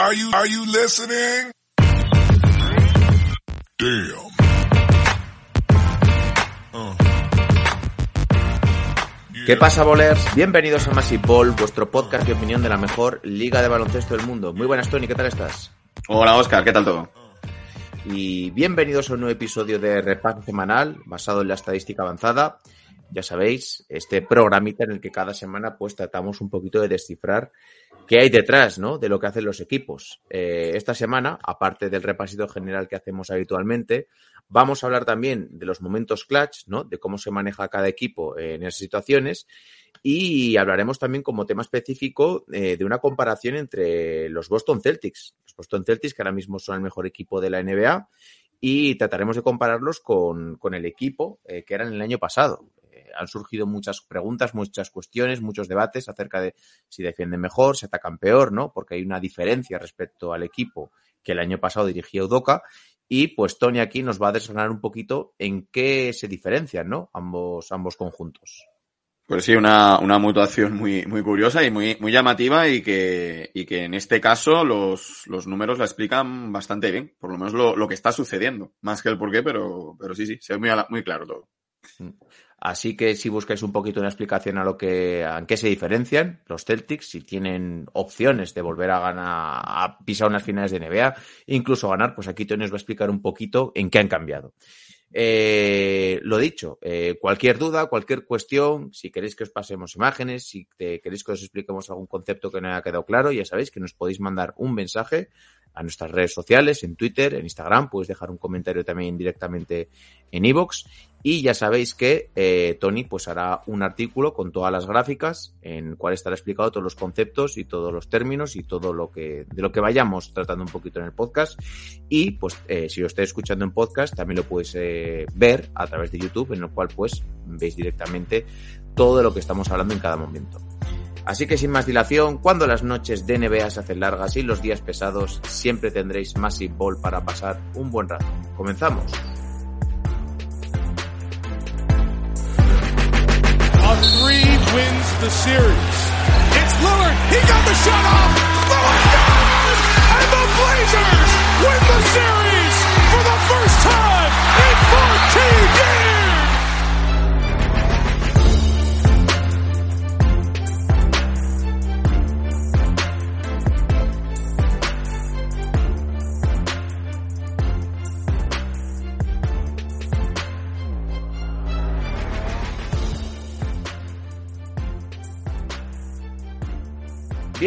Are you are you listening? Damn. Uh. ¿Qué pasa, bolers? Bienvenidos a Massive Ball, vuestro podcast de opinión de la mejor liga de baloncesto del mundo. Muy buenas, Tony, ¿qué tal estás? Hola, Oscar, ¿qué tal todo? Y bienvenidos a un nuevo episodio de Repaso Semanal, basado en la estadística avanzada. Ya sabéis, este programita en el que cada semana pues tratamos un poquito de descifrar qué hay detrás, ¿no? De lo que hacen los equipos. Eh, esta semana, aparte del repasito general que hacemos habitualmente, vamos a hablar también de los momentos clutch, ¿no? De cómo se maneja cada equipo en esas situaciones. Y hablaremos también como tema específico eh, de una comparación entre los Boston Celtics. Los Boston Celtics, que ahora mismo son el mejor equipo de la NBA, y trataremos de compararlos con, con el equipo eh, que eran el año pasado. Han surgido muchas preguntas, muchas cuestiones, muchos debates acerca de si defienden mejor, si atacan peor, ¿no? Porque hay una diferencia respecto al equipo que el año pasado dirigía Udoca. Y pues Tony aquí nos va a desgranar un poquito en qué se diferencian, ¿no? Ambos, ambos conjuntos. Pues sí, una, una mutuación muy, muy curiosa y muy, muy llamativa y que, y que en este caso los, los números la explican bastante bien, por lo menos lo, lo que está sucediendo, más que el porqué, pero, pero sí, sí, se ve muy, muy claro todo. Así que si buscáis un poquito una explicación a lo que, a qué se diferencian los Celtics, si tienen opciones de volver a ganar, a pisar unas finales de NBA, incluso ganar, pues aquí Tony os va a explicar un poquito en qué han cambiado. Eh, lo dicho, eh, cualquier duda, cualquier cuestión, si queréis que os pasemos imágenes, si queréis que os expliquemos algún concepto que no haya quedado claro, ya sabéis que nos podéis mandar un mensaje a nuestras redes sociales, en Twitter, en Instagram, podéis dejar un comentario también directamente en iVoox. Y ya sabéis que eh, Tony pues hará un artículo con todas las gráficas en cual estará explicado todos los conceptos y todos los términos y todo lo que de lo que vayamos tratando un poquito en el podcast. Y pues eh, si lo estáis escuchando en podcast también lo podéis eh, ver a través de YouTube en el cual pues veis directamente todo lo que estamos hablando en cada momento. Así que sin más dilación, cuando las noches de NBA se hacen largas y los días pesados, siempre tendréis Massive Ball para pasar un buen rato. Comenzamos. For the first time in 14 years!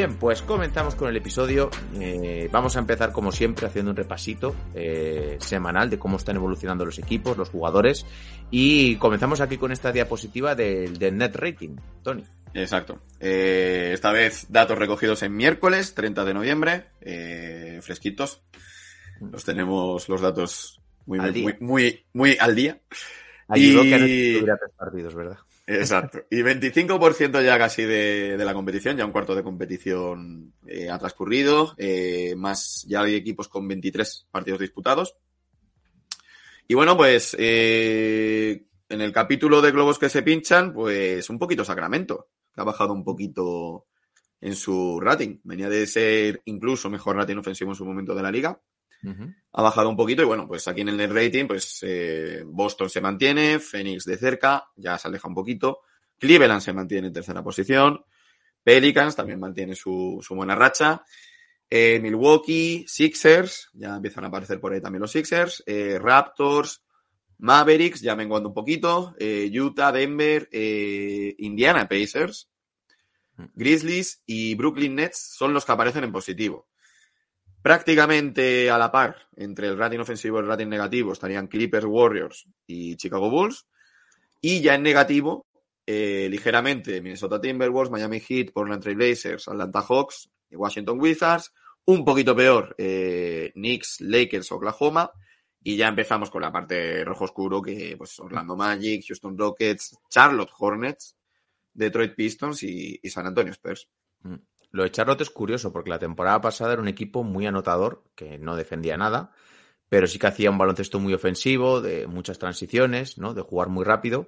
Bien, pues comenzamos con el episodio. Eh, vamos a empezar como siempre haciendo un repasito eh, semanal de cómo están evolucionando los equipos, los jugadores. Y comenzamos aquí con esta diapositiva del, del net rating, Tony. Exacto. Eh, esta vez datos recogidos en miércoles, 30 de noviembre, fresquitos. Los tenemos los datos muy, Al muy, día. muy, muy, muy al día. Ayudó Y- que no tuviera tres partidos, ¿verdad? Exacto. Y 25% ya casi de, de la competición, ya un cuarto de competición eh, ha transcurrido, eh, más ya hay equipos con 23 partidos disputados. Y bueno, pues eh, en el capítulo de globos que se pinchan, pues un poquito Sacramento, que ha bajado un poquito en su rating. Venía de ser incluso mejor rating ofensivo en su momento de la liga Ha bajado un poquito y bueno, pues aquí en el net rating, pues eh, Boston se mantiene, Phoenix de cerca, ya se aleja un poquito, Cleveland se mantiene en tercera posición, Pelicans también mantiene su, su buena racha, eh, Milwaukee, Sixers, ya empiezan a aparecer por ahí también los Sixers, eh, Raptors, Mavericks, ya menguando un poquito, eh, Utah, Denver, eh, Indiana Pacers, Grizzlies y Brooklyn Nets son los que aparecen en positivo. Prácticamente a la par entre el rating ofensivo y el rating negativo estarían Clippers, Warriors y Chicago Bulls. Y ya en negativo, eh, ligeramente Minnesota Timberwolves, Miami Heat, Portland Trail Blazers, Atlanta Hawks y Washington Wizards. Un poquito peor, eh, Knicks, Lakers, Oklahoma. Y ya empezamos con la parte rojo oscuro, que pues Orlando Magic, Houston Rockets, Charlotte Hornets, Detroit Pistons y, y San Antonio Spurs. Lo de Charlotte es curioso porque la temporada pasada era un equipo muy anotador, que no defendía nada, pero sí que hacía un baloncesto muy ofensivo, de muchas transiciones, ¿no? De jugar muy rápido.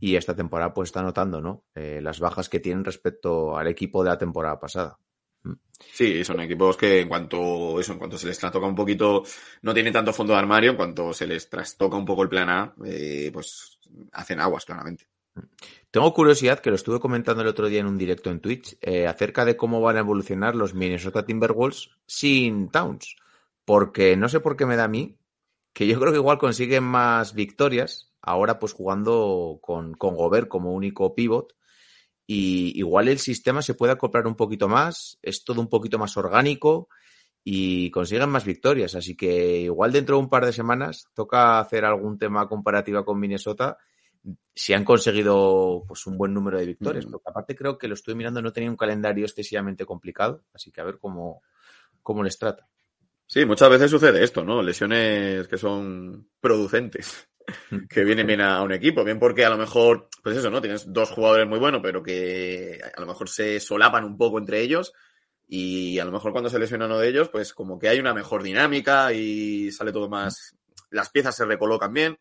Y esta temporada pues está notando, ¿no? Eh, las bajas que tienen respecto al equipo de la temporada pasada. Mm. Sí, son equipos que en cuanto eso, en cuanto se les trastoca un poquito, no tienen tanto fondo de armario, en cuanto se les trastoca un poco el plan A, eh, pues hacen aguas, claramente. Tengo curiosidad, que lo estuve comentando el otro día en un directo en Twitch, eh, acerca de cómo van a evolucionar los Minnesota Timberwolves sin Towns. Porque no sé por qué me da a mí, que yo creo que igual consiguen más victorias, ahora pues jugando con, con Gobert como único pivot, y igual el sistema se puede acoplar un poquito más, es todo un poquito más orgánico y consiguen más victorias. Así que igual dentro de un par de semanas toca hacer algún tema comparativa con Minnesota si han conseguido pues un buen número de victorias. Mm. Porque aparte creo que lo estoy mirando, no tenía un calendario excesivamente complicado, así que a ver cómo, cómo les trata. Sí, muchas veces sucede esto, ¿no? Lesiones que son producentes, que vienen bien a un equipo, bien porque a lo mejor, pues eso, ¿no? Tienes dos jugadores muy buenos, pero que a lo mejor se solapan un poco entre ellos y a lo mejor cuando se lesiona uno de ellos, pues como que hay una mejor dinámica y sale todo más, las piezas se recolocan bien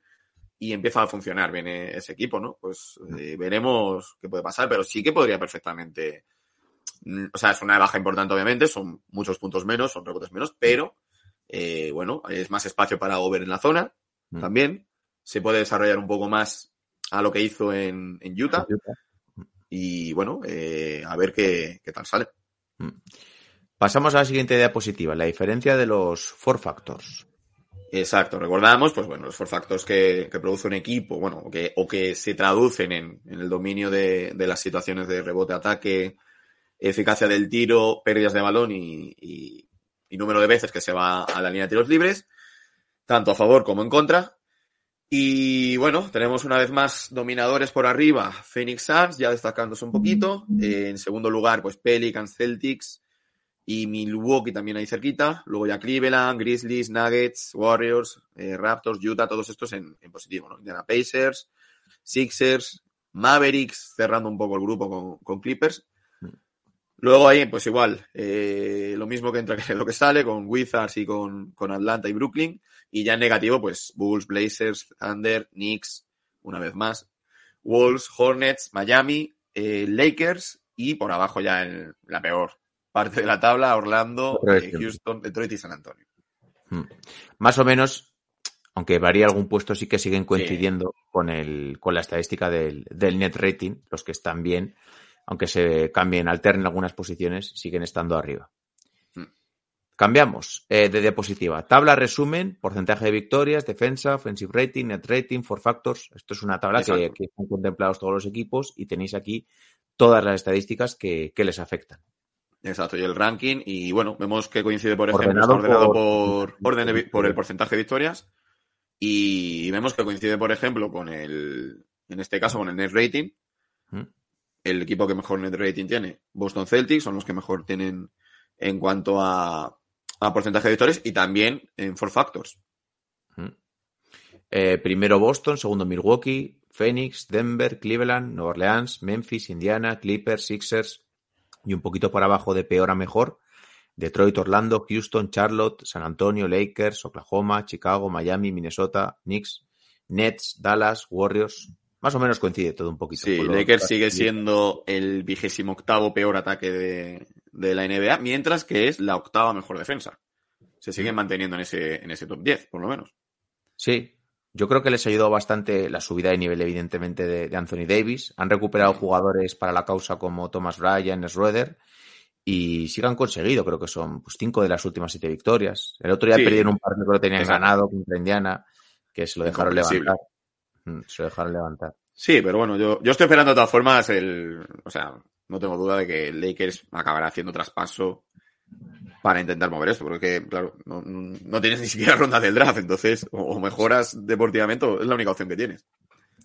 y empieza a funcionar bien eh, ese equipo, ¿no? Pues eh, veremos qué puede pasar, pero sí que podría perfectamente. mm, O sea, es una baja importante, obviamente, son muchos puntos menos, son rebotes menos, pero eh, bueno, es más espacio para Over en la zona Mm. también. Se puede desarrollar un poco más a lo que hizo en, en Utah. Y bueno, eh, a ver qué, qué tal sale. Mm. Pasamos a la siguiente diapositiva, la diferencia de los four factors. Exacto, recordamos, pues bueno, los four factors que, que produce un equipo, bueno, o que, o que se traducen en, en el dominio de, de las situaciones de rebote-ataque, eficacia del tiro, pérdidas de balón y, y- y número de veces que se va a la línea de tiros libres, tanto a favor como en contra. Y bueno, tenemos una vez más dominadores por arriba, Phoenix Suns, ya destacándose un poquito. Eh, en segundo lugar, pues Pelicans, Celtics y Milwaukee también ahí cerquita. Luego ya Cleveland, Grizzlies, Nuggets, Warriors, eh, Raptors, Utah, todos estos en, en positivo, ¿no? Indiana Pacers, Sixers, Mavericks, cerrando un poco el grupo con, con Clippers. Luego ahí, pues igual, eh, lo mismo que entra que lo que sale, con Wizards y con, con Atlanta y Brooklyn. Y ya en negativo, pues Bulls, Blazers, Thunder, Knicks, una vez más, Wolves, Hornets, Miami, eh, Lakers y por abajo ya la peor parte de la tabla, Orlando, eh, Houston, Detroit y San Antonio. Mm. Más o menos, aunque varía algún puesto, sí que siguen coincidiendo con, el, con la estadística del, del net rating. Los que están bien, aunque se cambien, alternen algunas posiciones, siguen estando arriba. Mm. Cambiamos eh, de diapositiva. Tabla resumen, porcentaje de victorias, defensa, offensive rating, net rating, for factors. Esto es una tabla que, que están contemplados todos los equipos y tenéis aquí todas las estadísticas que, que les afectan. Exacto, y el ranking. Y bueno, vemos que coincide, por ejemplo, Ordenado está ordenado por- por, orden de por el porcentaje de victorias. Y vemos que coincide, por ejemplo, con el, en este caso, con el net rating. Mm. El equipo que mejor net rating tiene, Boston Celtics, son los que mejor tienen en cuanto a, a porcentaje de victorias y también en four factors. Eh, primero Boston, segundo Milwaukee, Phoenix, Denver, Cleveland, Nueva Orleans, Memphis, Indiana, Clippers, Sixers y un poquito por abajo de peor a mejor. Detroit, Orlando, Houston, Charlotte, San Antonio, Lakers, Oklahoma, Chicago, Miami, Minnesota, Knicks, Nets, Dallas, Warriors. Más o menos coincide todo un poquito. Sí, Lakers sigue siendo el vigésimo octavo peor ataque de, de la NBA, mientras que es la octava mejor defensa. Se siguen manteniendo en ese, en ese top 10, por lo menos. Sí, yo creo que les ayudó bastante la subida de nivel, evidentemente, de, de Anthony Davis. Han recuperado jugadores para la causa como Thomas Bryan, Schroeder, y sí que han conseguido, creo que son pues, cinco de las últimas siete victorias. El otro día Sí. perdieron un partido que lo tenían Exacto. ganado contra Indiana, que se lo dejaron levantar. Mm, Se lo dejaron levantar. Sí, pero bueno, yo, yo estoy esperando de todas formas el. O sea, no tengo duda de que Lakers acabará haciendo traspaso para intentar mover esto, porque, claro, no, no tienes ni siquiera ronda del draft, entonces, o, o mejoras deportivamente, o es la única opción que tienes.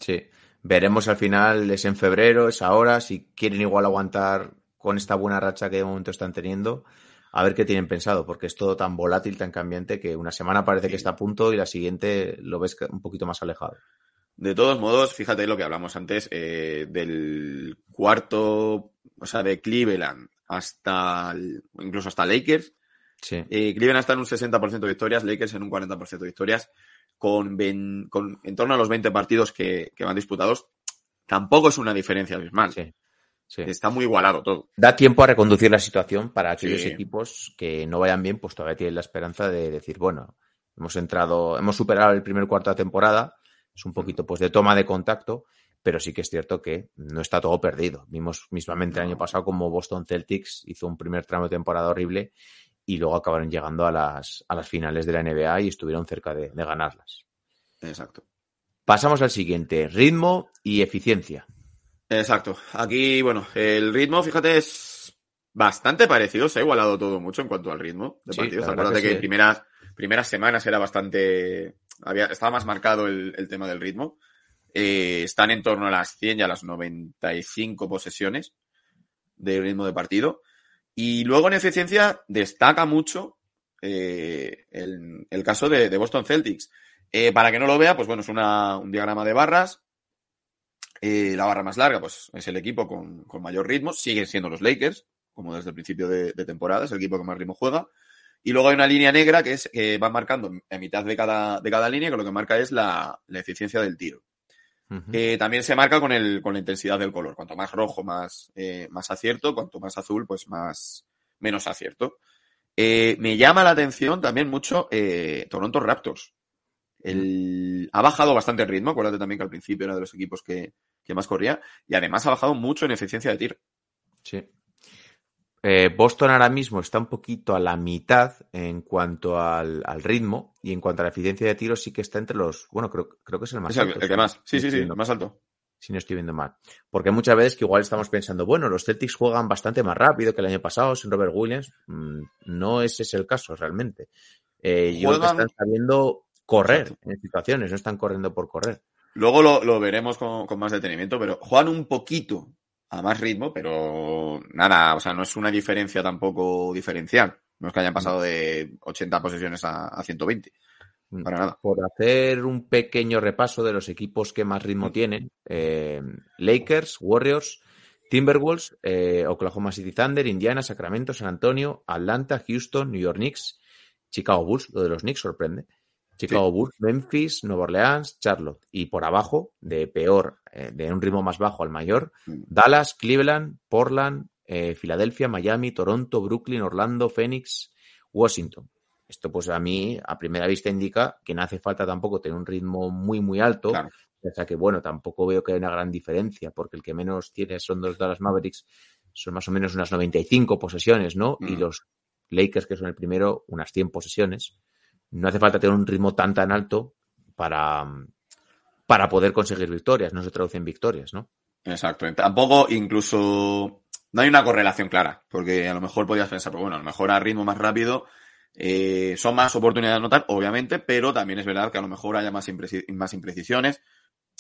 Sí. Veremos al final, es en febrero, es ahora, si quieren igual aguantar con esta buena racha que de momento están teniendo, a ver qué tienen pensado, porque es todo tan volátil, tan cambiante, que una semana parece que está a punto y la siguiente lo ves un poquito más alejado. De todos modos, fíjate lo que hablamos antes, eh, del cuarto, o sea, de Cleveland hasta, el- incluso hasta Lakers. Sí. Eh, Cleveland está en un 60% de victorias, Lakers en un 40% de victorias, con, en torno a los 20 partidos que, que van disputados. Tampoco es una diferencia abismal. Sí. Sí. Está muy igualado todo. Da tiempo a reconducir la situación para aquellos Sí. equipos que no vayan bien, pues todavía tienen la esperanza de decir, bueno, hemos entrado, hemos superado el primer cuarto de temporada, es un poquito pues de toma de contacto, pero sí que es cierto que no está todo perdido. Vimos mismamente el año pasado como Boston Celtics hizo un primer tramo de temporada horrible y luego acabaron llegando a las, a las finales de la NBA y estuvieron cerca de, de ganarlas. Exacto. Pasamos al siguiente, ritmo y eficiencia. Exacto. Aquí, bueno, el ritmo, fíjate, es bastante parecido. Se ha igualado todo mucho en cuanto al ritmo de Sí, partidos. Acuérdate que que, sí. primeras, primeras semanas era bastante. Había, estaba más marcado el, el tema del ritmo. Eh, están en torno a las 100 y a las 95 posesiones de ritmo de partido. Y luego en eficiencia destaca mucho eh, el, el caso de, de Boston Celtics. Eh, para que no lo vea, pues bueno, es una- un diagrama de barras. Eh, la barra más larga, pues es el equipo con, con mayor ritmo. Siguen siendo los Lakers, como desde el principio de, temporada, es el equipo que más ritmo juega. Y luego hay una línea negra que es que va marcando en mitad de cada, de cada línea, que lo que marca es la, la eficiencia del tiro. Eh, también se marca con, el, con la intensidad del color. Cuanto más rojo, más, eh, más acierto. Cuanto más azul, pues más menos acierto. Eh, me llama la atención también mucho Toronto Raptors. El, ha bajado bastante el ritmo. Acuérdate también que al principio era de los equipos que, que más corría. Y además ha bajado mucho en eficiencia de tiro. Sí. Eh, Boston ahora mismo está un poquito a la mitad en cuanto al, al ritmo y en cuanto a la eficiencia de tiro sí que está entre los, bueno, creo, creo que es el más Es el, alto. el que más. Sí, sí, sí, el más alto. Si no estoy viendo mal. Porque muchas veces que igual estamos pensando, bueno, los Celtics juegan bastante más rápido que el año pasado sin Robert Williams. Mm, No ese es el caso realmente. Eh, yo creo que Juegan- están sabiendo correr Exacto. en situaciones, no están corriendo por correr. Luego lo, lo veremos con, con más detenimiento, pero juegan un poquito a más ritmo, pero nada, o sea, no es una diferencia tampoco diferencial. No es que hayan pasado de 80 posesiones a, a 120. Mm. Para nada. por hacer un pequeño repaso de los equipos que más ritmo tienen, eh, Lakers, Warriors, Timberwolves, eh, Oklahoma City Thunder, Indiana, Sacramento, San Antonio, Atlanta, Houston, New York Knicks, Chicago Bulls, lo de los Knicks sorprende, Chicago Bulls, Memphis, Nueva Orleans, Charlotte, y por abajo, de peor, eh, de un ritmo más bajo al mayor, Mm. Dallas, Cleveland, Portland, eh, Filadelfia, Miami, Toronto, Brooklyn, Orlando, Phoenix, Washington. Esto pues a mí a primera vista indica que no hace falta tampoco tener un ritmo muy muy alto. Claro. O sea que bueno, tampoco veo que haya una gran diferencia porque el que menos tiene son los Dallas Mavericks, son más o menos unas 95 posesiones, ¿no? Y Mm. los Lakers, que son el primero, unas 100 posesiones. No hace falta tener un ritmo tan tan alto para, para poder conseguir victorias, no se traduce en victorias, ¿no? Exacto. Tampoco incluso no hay una correlación clara, porque a lo mejor podías pensar, pues bueno, a lo mejor a ritmo más rápido eh, son más oportunidades de anotar, obviamente, pero también es verdad que a lo mejor haya más, impreci- más imprecisiones.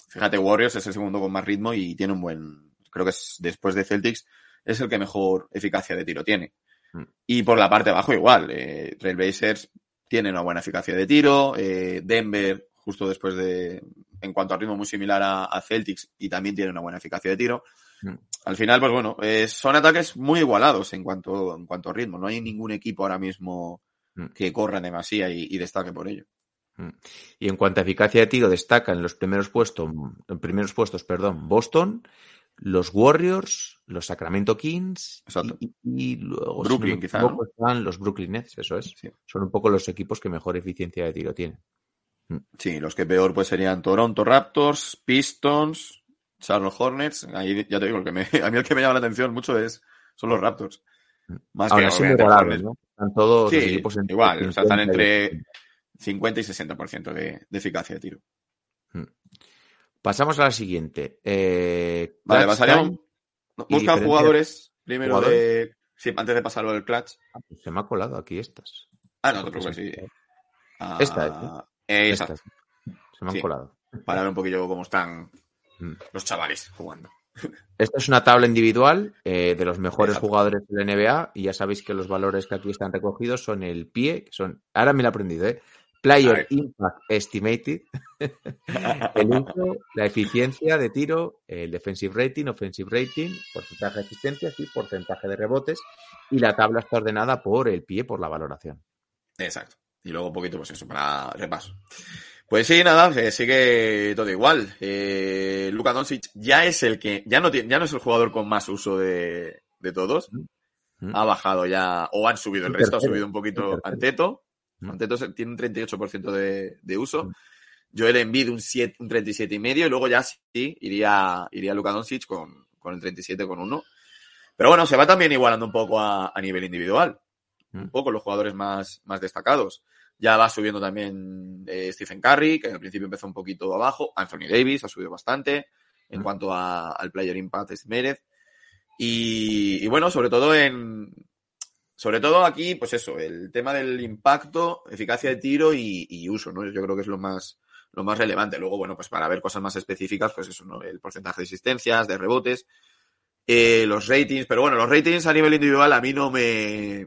Fíjate, Warriors es el segundo con más ritmo y tiene un buen, creo que es después de Celtics, es el que mejor eficacia de tiro tiene. Mm. Y por la parte de abajo igual, eh, Trailblazers tiene una buena eficacia de tiro, eh, Denver justo después de, en cuanto a ritmo muy similar a, a Celtics y también tiene una buena eficacia de tiro. Mm. Al final, pues bueno, eh, son ataques muy igualados en cuanto, en cuanto a ritmo. No hay ningún equipo ahora mismo Mm. que corra demasía y, y destaque por ello. Y en cuanto a eficacia de tiro, destaca en los primeros puestos, en primeros puestos, perdón, Boston, los Warriors, los Sacramento Kings y, y luego Brooklyn, si no me quizá, equivoco, están los Brooklyn Nets, eso es. Sí. Son un poco los equipos que mejor eficiencia de tiro tienen. Sí, los que peor pues serían Toronto Raptors, Pistons, Charlotte Hornets. Ahí ya te digo, el que me, a mí el que me llama la atención mucho es, son los Raptors. Más Ahora que. Están todos Sí, los equipos en igual, o sea, están 50 y- entre 50 y 60% de, de eficacia de tiro. Pasamos a la siguiente. Eh, Vale, pasaríamos. Busca jugadores primero de. Sí, antes de pasarlo del clutch. Ah, pues se me ha colado aquí estas. Ah, no te preocupes, sí. Ah, Esta, eh, Estas. exacto. Se me han Sí. colado. Para ver un poquillo cómo están Mm. los chavales jugando. Esta es una tabla individual eh, de los mejores Exacto. jugadores de la NBA y ya sabéis que los valores que aquí están recogidos son el pie, que son, ahora me lo he aprendido, ¿eh? Player. Impact Estimated, el uso, la eficiencia de tiro, el defensive rating, offensive rating, porcentaje de asistencias y porcentaje de rebotes. Y la tabla está ordenada por el pie, por la valoración. Exacto. Y luego un poquito, pues eso, para repaso. Pues sí, nada, eh, sigue todo igual. Eh, Luka Doncic ya es el que, ya no tiene, ya no es el jugador con más uso de, de todos. Mm. Ha bajado ya, o han subido el resto, ha subido un poquito. Anteto. Se- tiene un 38% de, de uso. Joel Embiid un, 7, un 37 y medio, y luego ya sí iría, iría Luka Doncic con, con el 37 con 1. Pero bueno, se va también igualando un poco a, a nivel individual. Mm. Un poco los jugadores más, más destacados. Ya va subiendo también eh, Stephen Curry, que al principio empezó un poquito abajo. Anthony Davis ha subido bastante en Mm. cuanto a- al player impact estimated. Y, y bueno, sobre todo en. Sobre todo aquí, pues eso, el tema del impacto, eficacia de tiro y, y uso, ¿no? Yo creo que es lo más, lo más relevante. Luego, bueno, pues para ver cosas más específicas, pues eso, ¿no? El porcentaje de asistencias, de rebotes, eh, los ratings, pero bueno, los ratings a nivel individual a mí no me,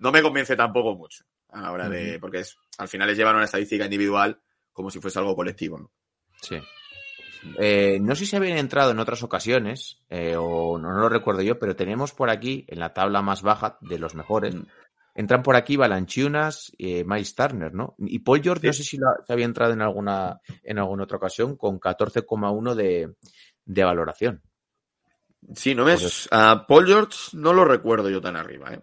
no me convence tampoco mucho a la hora de, porque es, al final es llevar una estadística individual como si fuese algo colectivo, ¿no? Sí. Eh, no sé si habían entrado en otras ocasiones, eh, o no, no lo recuerdo yo, pero tenemos por aquí, en la tabla más baja de los mejores, Mm. entran por aquí Balanchunas, eh, Miles Turner, ¿no? Y Paul George, no sé si se había entrado en alguna, en alguna otra ocasión, con 14,1 de, de valoración. Sí, no ves, a Paul George no lo recuerdo yo tan arriba, ¿eh?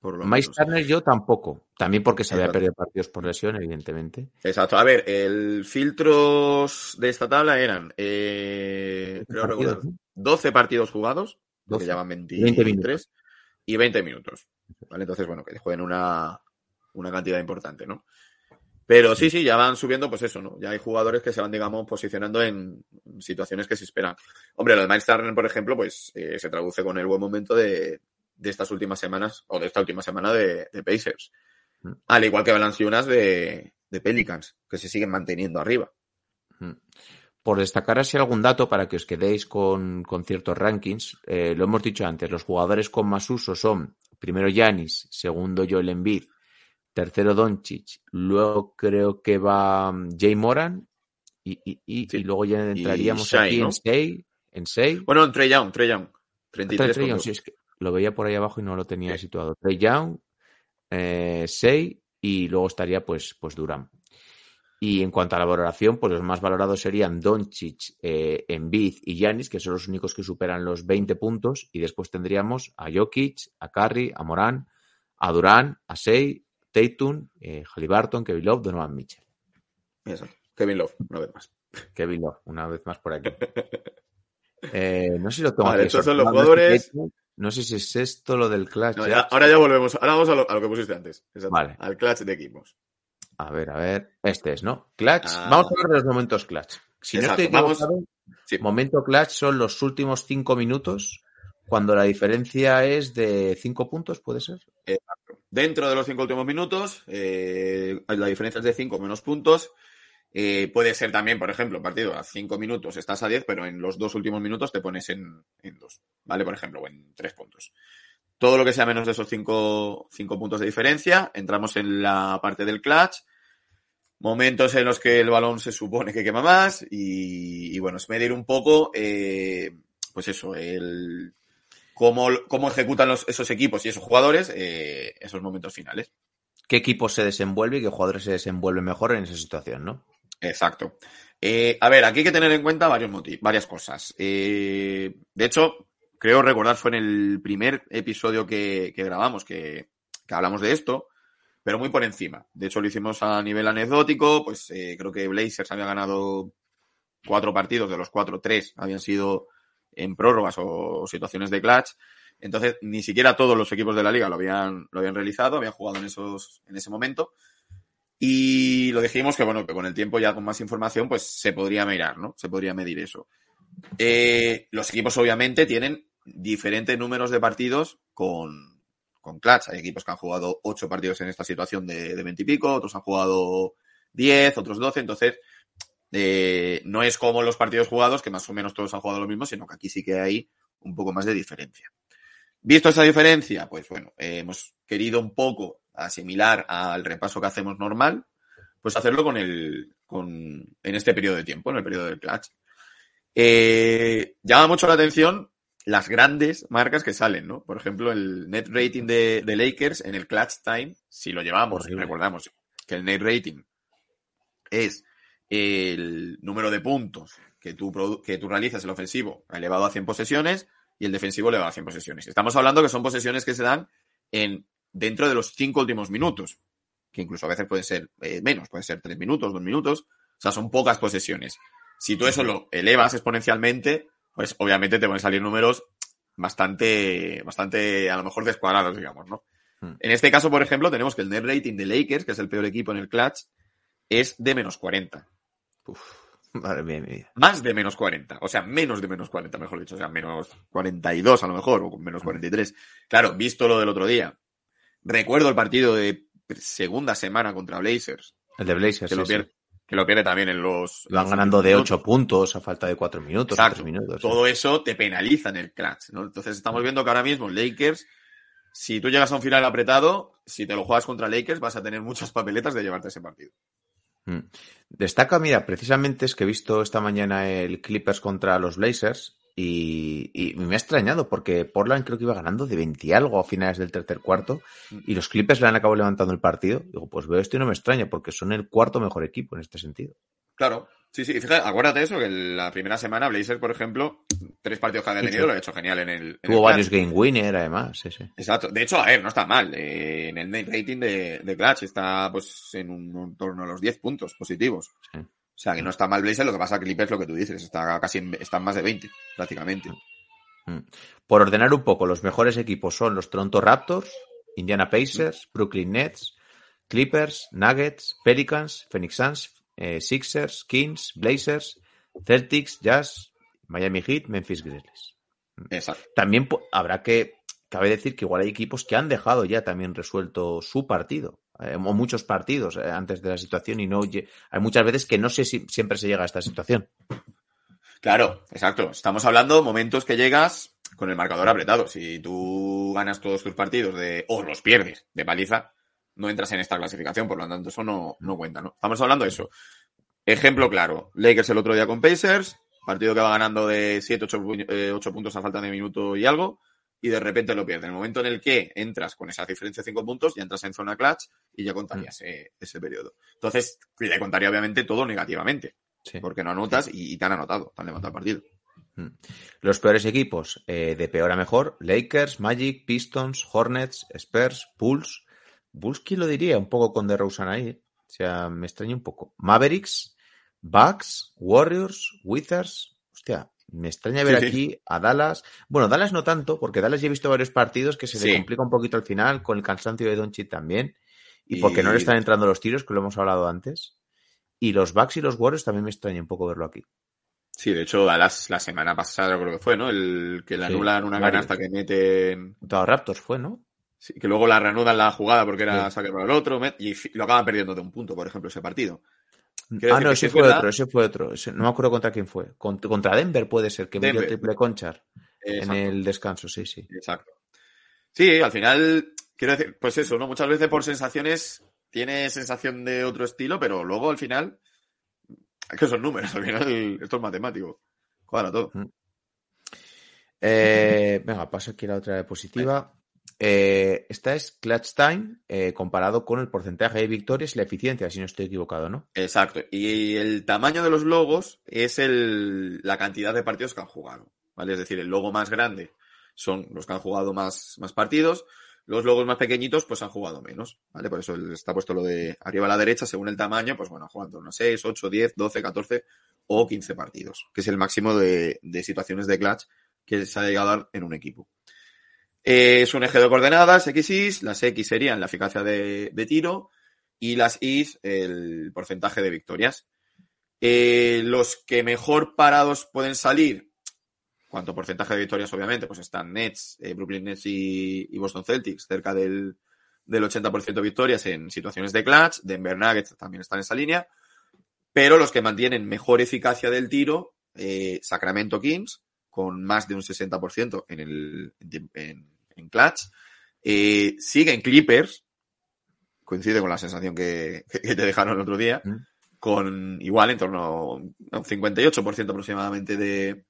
Por lo. Turner yo tampoco, también porque se había perdido partidos por lesión, evidentemente. Exacto. A ver, el filtros de esta tabla eran, eh, creo Partidos, recordar, ¿no? 12 partidos jugados, que 12. llaman 20 23, minutos. y 20 minutos. ¿Vale? Entonces, bueno, que jueguen una, una cantidad importante, ¿no? Pero sí, sí, ya van subiendo, pues eso, ¿no? Ya hay jugadores que se van, digamos, posicionando en situaciones que se esperan. Hombre, lo de Miles Turner, por ejemplo, pues eh, se traduce con el buen momento de, de estas últimas semanas, o de esta última semana de, de Pacers. Mm. Al igual que Valanciunas de, de Pelicans, que se siguen manteniendo arriba. Mm. Por destacar así algún dato para que os quedéis con, con ciertos rankings, eh, lo hemos dicho antes, los jugadores con más uso son primero Yanis, segundo Joel Embiid, tercero Doncic, luego creo que va mm, Jay Moran y, y, y- Sí. y luego ya entraríamos Shai, aquí ¿no? en 6, en 6. Bueno, en Trey Young, Trey Young. 33 Trey Young, sí, es que lo veía por ahí abajo y no lo tenía Sí. situado. Trey Young, eh, Sei y luego estaría pues, pues Durán. Y en cuanto a la valoración, pues los más valorados serían Doncic, eh, Embiid y Yanis, que son los únicos que superan los 20 puntos. Y después tendríamos a Jokic, a Curry, a Morán, a Durán, a Sei, Tatum, eh, Halliburton, Kevin Love, Donovan Mitchell. Exacto. Kevin Love, una vez más. Kevin Love, una vez más por aquí. Eh, no sé si lo tengo Vale, aquí estos son los jugadores. No sé si es esto lo del clutch. No, ya- ahora ya volvemos. Ahora vamos a lo, a lo que pusiste antes. Exacto. Vale. Al clutch de equipos. A ver, a ver. Este es, ¿no? Clutch. Ah. Vamos a hablar de los momentos clutch. Si Exacto, no estoy vamos- Sí. momento clutch son los últimos cinco minutos cuando la diferencia es de cinco puntos, ¿puede ser? Dentro de los cinco últimos minutos, eh, la diferencia es de 5 menos puntos. Eh, puede ser también, por ejemplo, partido a 5 minutos estás a 10, pero en los dos últimos minutos te pones en 2, ¿vale? Por ejemplo, o en 3 puntos. Todo lo que sea menos de esos 5 puntos de diferencia, entramos en la parte del clutch. Momentos en los que el balón se supone que quema más y, y bueno, es medir un poco, eh, pues eso, el, cómo, cómo ejecutan los- esos equipos y esos jugadores eh, esos momentos finales. ¿Qué equipo se desenvuelve y qué jugadores se desenvuelven mejor en esa situación, no? Exacto. Eh, a ver, aquí hay que tener en cuenta varios motivos, varias cosas. Eh, de hecho, creo recordar fue en el primer episodio que, grabamos que, hablamos de esto, pero muy por encima. De hecho, lo hicimos a nivel anecdótico, pues eh, creo que Blazers había ganado cuatro partidos, de los cuatro, tres habían sido en prórrogas o situaciones de clutch. Entonces, ni siquiera todos los equipos de la liga lo habían, lo habían realizado, habían jugado en, esos, en ese momento. Y lo dijimos que, bueno, que con el tiempo ya con más información, pues se podría mirar, ¿no? Se podría medir eso. Eh, los equipos obviamente tienen diferentes números de partidos con, con clutch. Hay equipos que han jugado ocho partidos en esta situación de, de 20 y pico, otros han jugado 10, otros 12. Entonces, eh, no es como los partidos jugados, que más o menos todos han jugado lo mismo, sino que aquí sí que hay un poco más de diferencia. Visto esa diferencia, pues bueno, eh, hemos querido un poco asimilar al repaso que hacemos normal, pues hacerlo con el, con, en este periodo de tiempo, en el periodo del clutch. Eh, llama mucho la atención las grandes marcas que salen, ¿no? Por ejemplo, el net rating de, de Lakers en el clutch time, si lo llevamos, Horrible. recordamos que el net rating es el número de puntos que tú, que tú realizas el ofensivo elevado a 100 posesiones y el defensivo elevado a 100 posesiones. Estamos hablando que son posesiones que se dan en, dentro de los cinco últimos minutos, que incluso a veces puede ser eh, menos, puede ser tres minutos, dos minutos, o sea, son pocas posesiones. Si tú eso lo elevas exponencialmente, pues obviamente te van a salir números bastante, bastante a lo mejor descuadrados, digamos, ¿no? Hmm. En este caso, por ejemplo, tenemos que el net rating de Lakers, que es el peor equipo en el clutch, es de menos 40. Madre mía, vida. Más de menos 40. O sea, menos de menos 40, mejor dicho. O sea, menos 42 a lo mejor, o menos 43. Claro, visto lo del otro día. Recuerdo el partido de segunda semana contra Blazers, El de Blazers. que, lo, sí. pierde, que lo pierde también en los... en Van ganando de últimos 8 puntos a falta de 4 minutos, o Exacto. 3 minutos. Todo eso te penaliza en el clutch, ¿no? Entonces estamos viendo que ahora mismo Lakers, si tú llegas a un final apretado, si te lo juegas contra Lakers, vas a tener muchas papeletas de llevarte ese partido. Mm. Destaca, mira, precisamente es que he visto esta mañana el Clippers contra los Blazers y, y me ha extrañado porque Portland creo que iba ganando de 20 y algo a finales del tercer cuarto y los Clippers le han acabado levantando el partido. Digo, pues veo esto y no me extraña porque son el cuarto mejor equipo en este sentido. Claro, sí, sí. Y Fíjate, acuérdate eso, que la primera semana Blazers, por ejemplo, tres partidos que había tenido, sí. lo ha hecho genial en el. en Tuvo varios game winner además, sí, sí. Exacto. De hecho, a ver, no está mal. Eh, en el net rating de, de Clutch está pues en un, en torno a los 10 puntos positivos. Sí. O sea, que no está mal Blazers, lo que pasa que Clippers, lo que tú dices, está casi en, está en más de 20, prácticamente. Mm. Por ordenar un poco, los mejores equipos son los Toronto Raptors, Indiana Pacers, Brooklyn Nets, Clippers, Nuggets, Pelicans, Phoenix Suns, eh, Sixers, Kings, Blazers, Celtics, Jazz, Miami Heat, Memphis Grizzlies. Exacto. También habrá que, cabe decir que igual hay equipos que han dejado ya también resuelto su partido, eh, o muchos partidos eh, antes de la situación y no, hay muchas veces que no sé si siempre se llega a esta situación. Claro, exacto. Estamos hablando momentos que llegas con el marcador apretado. Si tú ganas todos tus partidos de, o los pierdes de paliza, no entras en esta clasificación, por lo tanto, eso no, no cuenta, ¿no? Estamos hablando de eso. Ejemplo claro, Lakers el otro día con Pacers, partido que va ganando de 7, 8, puntos a falta de minuto y algo, y de repente lo pierde. En el momento en el que entras con esa diferencia de 5 puntos, ya entras en zona clutch y ya contarías eh, ese periodo. Entonces, le contaría obviamente todo negativamente, Sí. porque no anotas y, y te han anotado, te han levantado el partido. Mm. Los peores equipos, eh, de peor a mejor, Lakers, Magic, Pistons, Hornets, Spurs, Bulls. Bulls, ¿quién lo diría? Un poco con DeRozan ahí. O sea, me extraña un poco. Mavericks, Bucks, Warriors, Wizards. Hostia, me extraña ver Sí, sí. aquí a Dallas. Bueno, Dallas no tanto, porque Dallas ya he visto varios partidos que se le complica un poquito al final, con el cansancio de Doncic también. Y Y- porque no le están entrando los tiros, que lo hemos hablado antes. Y los Bucks y los Warriors también me extraña un poco verlo aquí. Sí, de hecho, Dallas la semana pasada creo que fue, ¿no? El que le anulan una varios. canasta que meten. Los Raptors fue, ¿no? sí, que luego la reanudan la jugada porque era saque para el otro y lo acaban perdiendo de un punto, por ejemplo, ese partido. Quiero Ah, no, ese fue verdad- otro, ese fue otro. No me acuerdo contra quién fue. Cont- Contra Denver puede ser, que metió Denver. triple conchar en el descanso, sí, sí. Exacto. Sí, al final, quiero decir, pues eso, ¿no? Muchas veces por sensaciones tiene sensación de otro estilo, pero luego al final, es que son números, al final esto es matemático. Cuadra todo. Eh, venga, paso aquí a la otra diapositiva. Eh, esta es Clutch Time eh, comparado con el porcentaje de victorias y la eficiencia, si no estoy equivocado, ¿no? Exacto. Y el tamaño de los logos es el, la cantidad de partidos que han jugado. ¿Vale? Es decir, el logo más grande son los que han jugado más, más partidos. Los logos más pequeñitos, pues han jugado menos. ¿Vale? Por eso está puesto lo de arriba a la derecha, según el tamaño, pues bueno, han jugado unos 6, 8, 10, 12, 14 o 15 partidos, que es el máximo de, de situaciones de clutch que se ha llegado a dar en un equipo. Eh, es un eje de coordenadas, X, Y, las X serían la eficacia de, tiro y las Y el porcentaje de victorias. Eh, los que mejor parados pueden salir, cuánto porcentaje de victorias obviamente, pues están Nets, eh, Brooklyn Nets y, y Boston Celtics, cerca del, del 80% de victorias en situaciones de clutch, Denver Nuggets también están en esa línea, Pero los que mantienen mejor eficacia del tiro, eh, Sacramento Kings, con más de un 60% en, el, en, en clutch. Eh, siguen Clippers, coincide con la sensación que, que te dejaron el otro día, Mm. con igual en torno a un 58% aproximadamente de,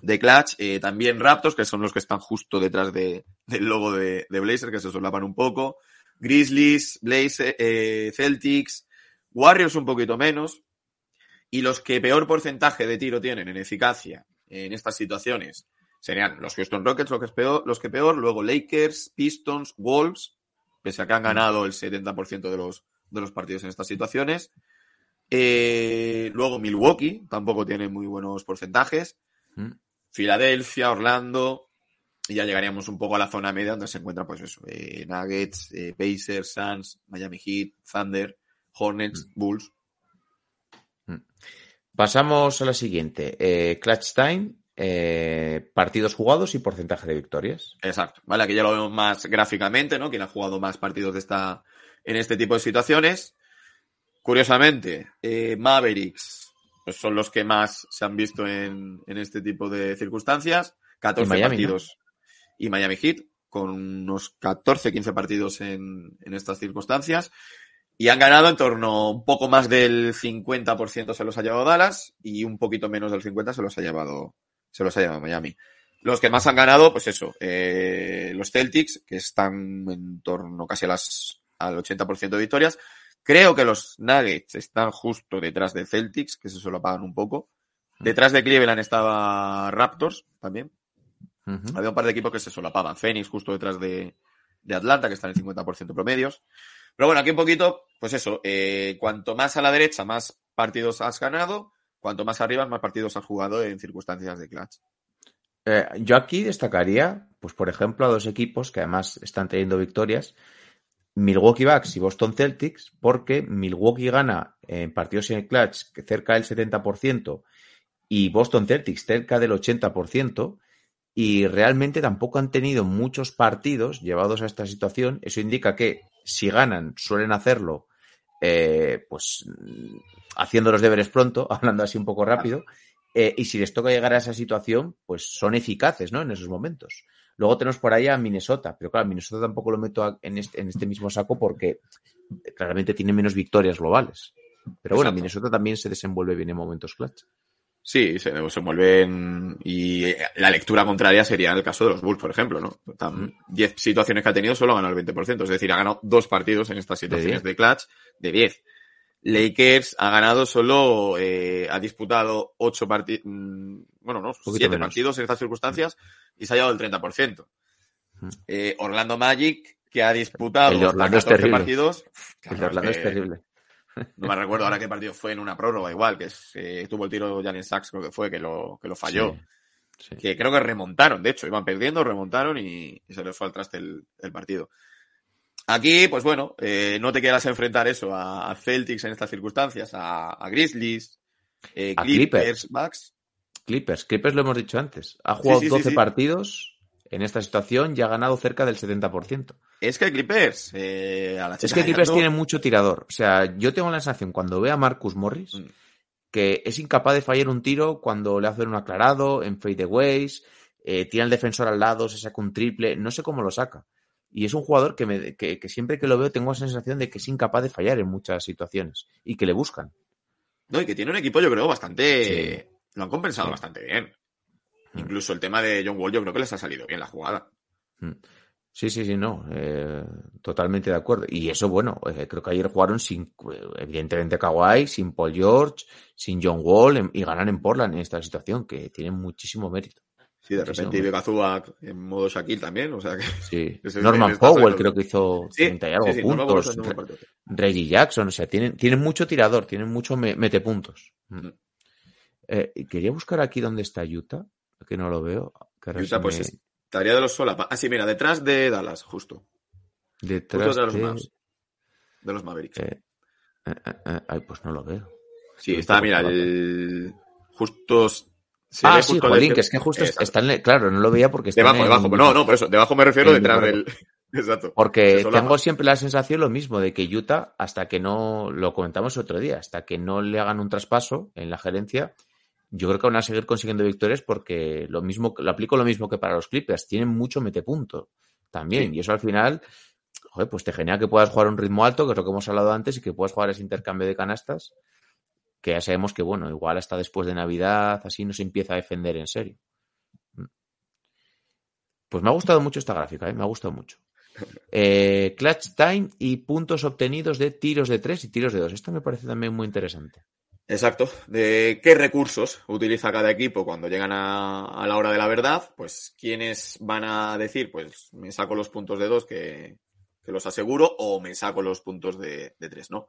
de clutch. Eh, también Raptors, que son los que están justo detrás de, del logo de, de Blazer, que se solapan un poco. Grizzlies, Blazer, eh, Celtics, Warriors un poquito menos. Y los que peor porcentaje de tiro tienen en eficacia en estas situaciones serían los Houston Rockets, los que, es peor, los que peor, luego Lakers, Pistons, Wolves, pese a que han ganado el 70% de los, de los partidos en estas situaciones. Eh, luego Milwaukee, tampoco tiene muy buenos porcentajes. Mm. Filadelfia, Orlando, y ya llegaríamos un poco a la zona media donde se encuentra, pues eso, eh, Nuggets, eh, Pacers, Suns, Miami Heat, Thunder, Hornets, Bulls. Pasamos a la siguiente. Eh, Clutch Time, eh, partidos jugados y porcentaje de victorias. Exacto, ¿vale? Aquí ya lo vemos más gráficamente, ¿no? Quien ha jugado más partidos de esta, en este tipo de situaciones. Curiosamente, eh, Mavericks pues son los que más se han visto en, en este tipo de circunstancias. 14 Y Miami, partidos. Y Miami Heat, con unos 14, 15 partidos en, en estas circunstancias. Y han ganado en torno un poco más del 50% se los ha llevado Dallas y un poquito menos del 50% se los ha llevado, se los ha llevado Miami. Los que más han ganado, pues eso, eh, los Celtics, que están en torno casi a las, al 80% de victorias. Creo que los Nuggets están justo detrás de Celtics, que se solapaban un poco. Detrás de Cleveland estaba Raptors también. Había un par de equipos que se solapaban. Phoenix justo detrás de, de Atlanta, que están en 50% promedios. Pero bueno, aquí un poquito, pues eso, eh, cuanto más a la derecha, más partidos has ganado. Cuanto más arriba, más partidos has jugado en circunstancias de clutch. Eh, yo aquí destacaría, pues por ejemplo, a dos equipos que además están teniendo victorias, Milwaukee Bucks y Boston Celtics, porque Milwaukee gana en partidos en el clutch cerca del 70% y Boston Celtics cerca del 80%, y realmente tampoco han tenido muchos partidos llevados a esta situación. Eso indica que si ganan, suelen hacerlo, eh, pues haciendo los deberes pronto, hablando así un poco rápido, eh, y si les toca llegar a esa situación, pues son eficaces, ¿no? En esos momentos. Luego tenemos por ahí a Minnesota, pero claro, Minnesota tampoco lo meto en, este, en este mismo saco porque claramente tiene menos victorias globales. Pero bueno, Exacto. Minnesota también se desenvuelve bien en momentos clutch. Sí, se, se mueven y eh, la lectura contraria sería el caso de los Bulls, por ejemplo, ¿no? Tan- 10 situaciones que ha tenido, solo ha ganado el 20%, es decir, ha ganado dos partidos en estas situaciones de, clutch de 10. Lakers ha ganado solo, eh, ha disputado 8 partidos, bueno, no, Poquito 7 menos. partidos en estas circunstancias y se ha llevado el 30%. Mm. Eh, Orlando Magic, que ha disputado El Orlando es 14 terrible. partidos. El Orlando es terrible. No me recuerdo ahora qué partido fue en una prórroga, igual, que eh, tuvo el tiro Jalen Sachs, creo que fue, que lo, que lo falló. Sí, sí. Que creo que remontaron, de hecho, iban perdiendo, remontaron y, y se les fue al traste el, el partido. Aquí, pues bueno, eh, no te quieras enfrentar eso a, a Celtics en estas circunstancias, a, a Grizzlies, eh, A Clippers, Clippers. Bucks. Clippers, Clippers lo hemos dicho antes. Ha jugado sí, sí, 12 sí. partidos en esta situación y ha ganado cerca del 70%. Es que Clippers, eh, a la Es que Clippers tiene mucho tirador. O sea, yo tengo la sensación cuando veo a Marcus Morris Mm. que es incapaz de fallar un tiro cuando le hacen un aclarado, en fadeaways, eh, tiene al defensor al lado, se saca un triple, no sé cómo lo saca. Y es un jugador que, me, que, que siempre que lo veo tengo la sensación de que es incapaz de fallar en muchas situaciones y que le buscan. No, y que tiene un equipo, yo creo, bastante. Lo han compensado Sí. bastante bien. Mm. Incluso el tema de John Wall, yo creo que les ha salido bien la jugada. Mm. Sí, sí, sí, no. eh, totalmente de acuerdo. Y eso, bueno, eh, creo que ayer jugaron sin, evidentemente, Kawhi, sin Paul George, sin John Wall en- y ganan en Portland en esta situación, que tiene muchísimo mérito. Sí, de Muchísimo. repente Ibe Zubac en modo Shaquille también, o sea que. Sí. Norman Powell creo que hizo Sí, 30 y algo sí, sí, no me acuerdo puntos. partido. Reggie Jackson, o sea, tienen, tienen mucho tirador, tienen mucho me- metepuntos. Mm. Mm. Eh, quería buscar aquí dónde está Utah, que no lo veo. que Utah, se pues estaría de los solapas. Ah, sí, mira, detrás de Dallas, justo. detrás Justo de los de- Mavs. De los Mavericks. eh, eh, eh, eh, ay, pues no lo veo. sí, está, mira, el. Justo. se ah, sí, jolín, de- que es que justo Exacto. está en, claro, no lo veía porque está Debajo, debajo. No, no, por eso. Debajo me refiero detrás del. Exacto. Porque tengo siempre la sensación lo mismo de que Utah, hasta que no, lo comentamos otro día, hasta que no le hagan un traspaso en la gerencia, yo creo que van a seguir consiguiendo victorias porque lo mismo, lo aplico lo mismo que para los Clippers, tienen mucho metepunto también. Sí. Y eso al final, joder, pues te genera que puedas jugar a un ritmo alto, que es lo que hemos hablado antes, y que puedas jugar ese intercambio de canastas, que ya sabemos que, bueno, igual hasta después de Navidad, así no se empieza a defender en serio. Pues me ha gustado mucho esta gráfica, ¿eh? me ha gustado mucho. Eh, clutch time y puntos obtenidos de tiros de 3 y tiros de 2. Esto me parece también muy interesante. Exacto. De qué recursos utiliza cada equipo cuando llegan a, a la hora de la verdad. Pues quiénes van a decir, pues me saco los puntos de dos que, que los aseguro o me saco los puntos de, de tres, ¿no?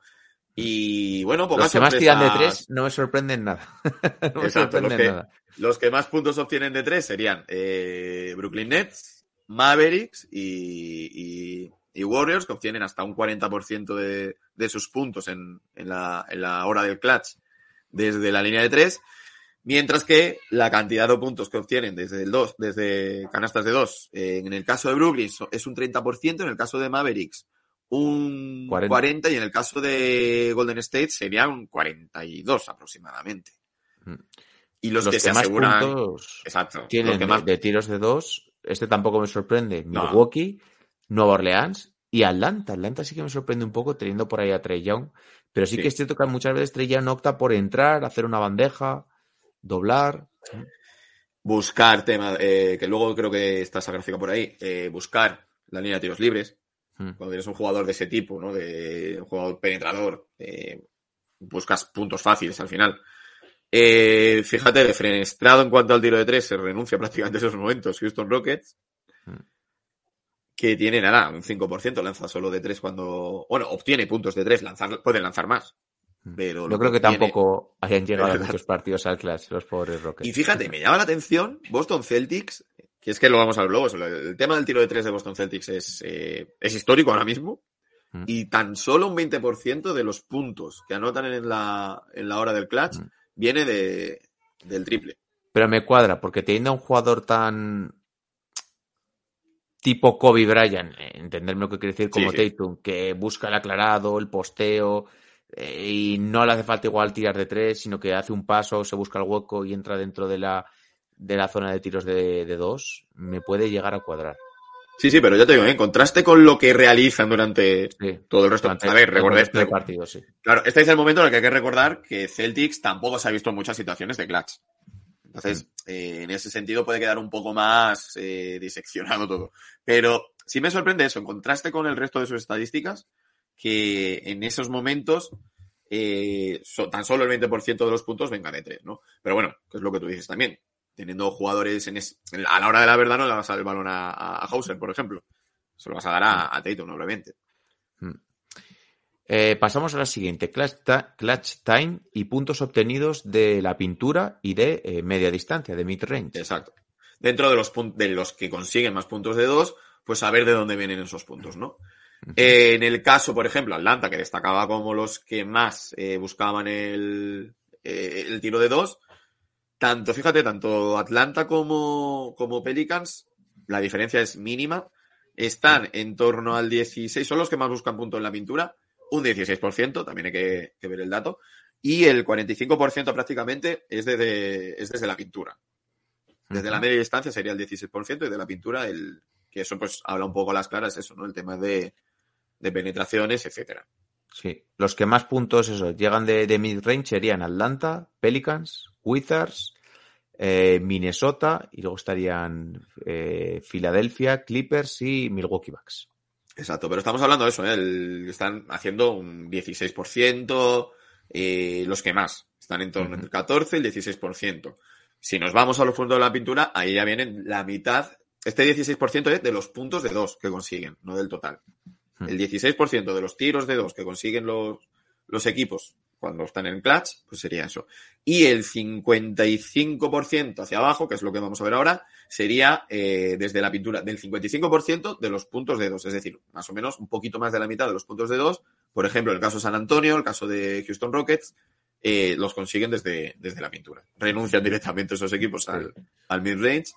Y bueno, pocas Los que más tiran de. 3 no me sorprenden nada. no me Exacto, los que, nada. los que más puntos obtienen de tres serían eh, Brooklyn Nets, Mavericks y, y- y Warriors, que obtienen hasta un 40% de, de sus puntos en, en la, en la hora del clutch desde la línea de tres, mientras que la cantidad de puntos que obtienen desde el 2, desde canastas de 2, en el caso de Brooklyn es un 30%, en el caso de Mavericks un 40. 40, y en el caso de Golden State sería un 42 aproximadamente. Mm. Y los, Los que, que, se más aseguran. puntos Exacto. tienen los que de- más- de, tiros de 2, este tampoco me sorprende. No. Milwaukee, Nueva Orleans y Atlanta. Atlanta sí que me sorprende un poco teniendo por ahí a Trey Young. Pero sí, Sí. que es cierto que muchas veces Young opta por entrar, hacer una bandeja, doblar. buscar tema, eh, que luego creo que está esa gráfica por ahí, eh, buscar la línea de tiros libres. Mm. Cuando eres un jugador de ese tipo, ¿no? De un jugador penetrador, eh, buscas puntos fáciles al final. Eh, fíjate, defenestrado en cuanto al tiro de tres, se renuncia prácticamente a esos momentos. Houston Rockets. Que tiene nada, un 5%, lanza solo de tres cuando, bueno, obtiene puntos de tres, lanzar, pueden lanzar más. Pero Mm. Yo creo que tampoco hayan llegado muchos partidos al clash los pobres Rockets. Y fíjate, me llama la atención Boston Celtics, que es que lo vamos a ver luego. El tema del tiro de tres de Boston Celtics es, eh, es histórico ahora mismo. Mm. Y tan solo un 20% de los puntos que anotan en la, en la hora del clutch Mm. viene de, del triple. Pero me cuadra, porque teniendo a un jugador tan tipo Kobe Bryant, eh, entenderme lo que quiere decir como Sí, sí. Tatum, que busca el aclarado, el posteo, eh, y no le hace falta igual tirar de tres, sino que hace un paso, se busca el hueco y entra dentro de la, de la zona de tiros de, de dos, me puede llegar a cuadrar. Sí, sí, pero ya te digo, en contraste con lo que realizan durante Sí. todo el resto. Durante A ver, recordad, resto del partido, sí. Claro, este es el momento en el que hay que recordar que Celtics tampoco se ha visto en muchas situaciones de clutch. Entonces, eh, en ese sentido puede quedar un poco más eh, diseccionado todo. Pero sí me sorprende eso, en contraste con el resto de sus estadísticas, que en esos momentos eh, so- tan solo el 20% de los puntos venga de tres, ¿no? Pero bueno, que es lo que tú dices también. Teniendo jugadores en es- a la hora de la verdad no le vas a dar el balón a, a Hauser, por ejemplo. Se lo vas a dar a, a Tatum, obviamente. Eh, pasamos a la siguiente, clutch, time y puntos obtenidos de la pintura y de eh, media distancia, de mid-range. Exacto. Dentro de los, de los que consiguen más puntos de dos, pues saber de dónde vienen esos puntos, ¿no? Eh, en el caso, por ejemplo, Atlanta, que destacaba como los que más buscaban el, el tiro de dos, tanto, fíjate, tanto Atlanta como, como Pelicans, la diferencia es mínima. Están en torno al 16, son los que más buscan puntos en la pintura, un 16%, también hay que, que ver el dato, y el 45% prácticamente es desde, es desde la pintura. Desde la media distancia sería el 16% y de la pintura el que eso pues habla un poco a las claras eso, ¿no? El tema de, de penetraciones, etcétera. Sí, los que más puntos eso, llegan de, de mid-range serían Atlanta, Pelicans, Wizards, eh, Minnesota y luego estarían eh, Filadelfia, Clippers y Milwaukee Bucks. Exacto, pero estamos hablando de eso, ¿eh? El- están haciendo un 16%, eh, los que más, están en torno entre el 14 y el 16%. Si nos vamos a los puntos de la pintura, ahí ya vienen la mitad, este 16% es de los puntos de dos que consiguen, no del total. El 16% de los tiros de dos que consiguen los, los equipos cuando están en clutch, pues sería eso. Y el 55% hacia abajo, que es lo que vamos a ver ahora, sería eh, desde la pintura del 55% de los puntos de dos, es decir, más o menos un poquito más de la mitad de los puntos de dos. Por ejemplo, el caso de San Antonio, el caso de Houston Rockets, eh, los consiguen desde, desde la pintura. Renuncian directamente esos equipos al, al mid-range.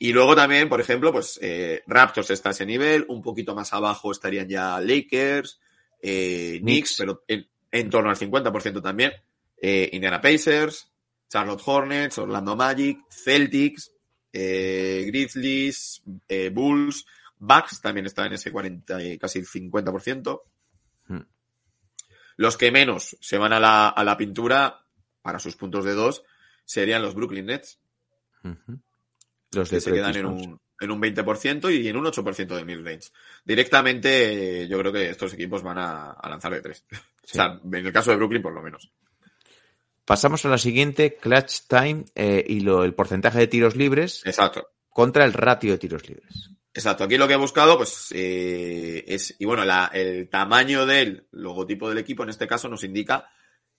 Y luego también, por ejemplo, pues eh, Raptors está a ese nivel, un poquito más abajo estarían ya Lakers, eh, Knicks, Knicks. pero en, en torno al 50% también, eh, Indiana Pacers, Charlotte Hornets, Orlando Magic, Celtics, eh, Grizzlies, eh, Bulls, Bucks también está en ese 40 y casi 50%. Hmm. Los que menos se van a la, a la pintura para sus puntos de dos serían los Brooklyn Nets. Los que de se quedan en un, en un 20% y en un 8% de mid-range. Directamente, eh, yo creo que estos equipos van a, a lanzar de tres. O sea, en el caso de Brooklyn, por lo menos. Pasamos a la siguiente, clutch time eh, y lo, el porcentaje de tiros libres Exacto. contra el ratio de tiros libres. Exacto. Aquí lo que he buscado, pues, eh, es, y bueno, la- el tamaño del logotipo del equipo, en este caso, nos indica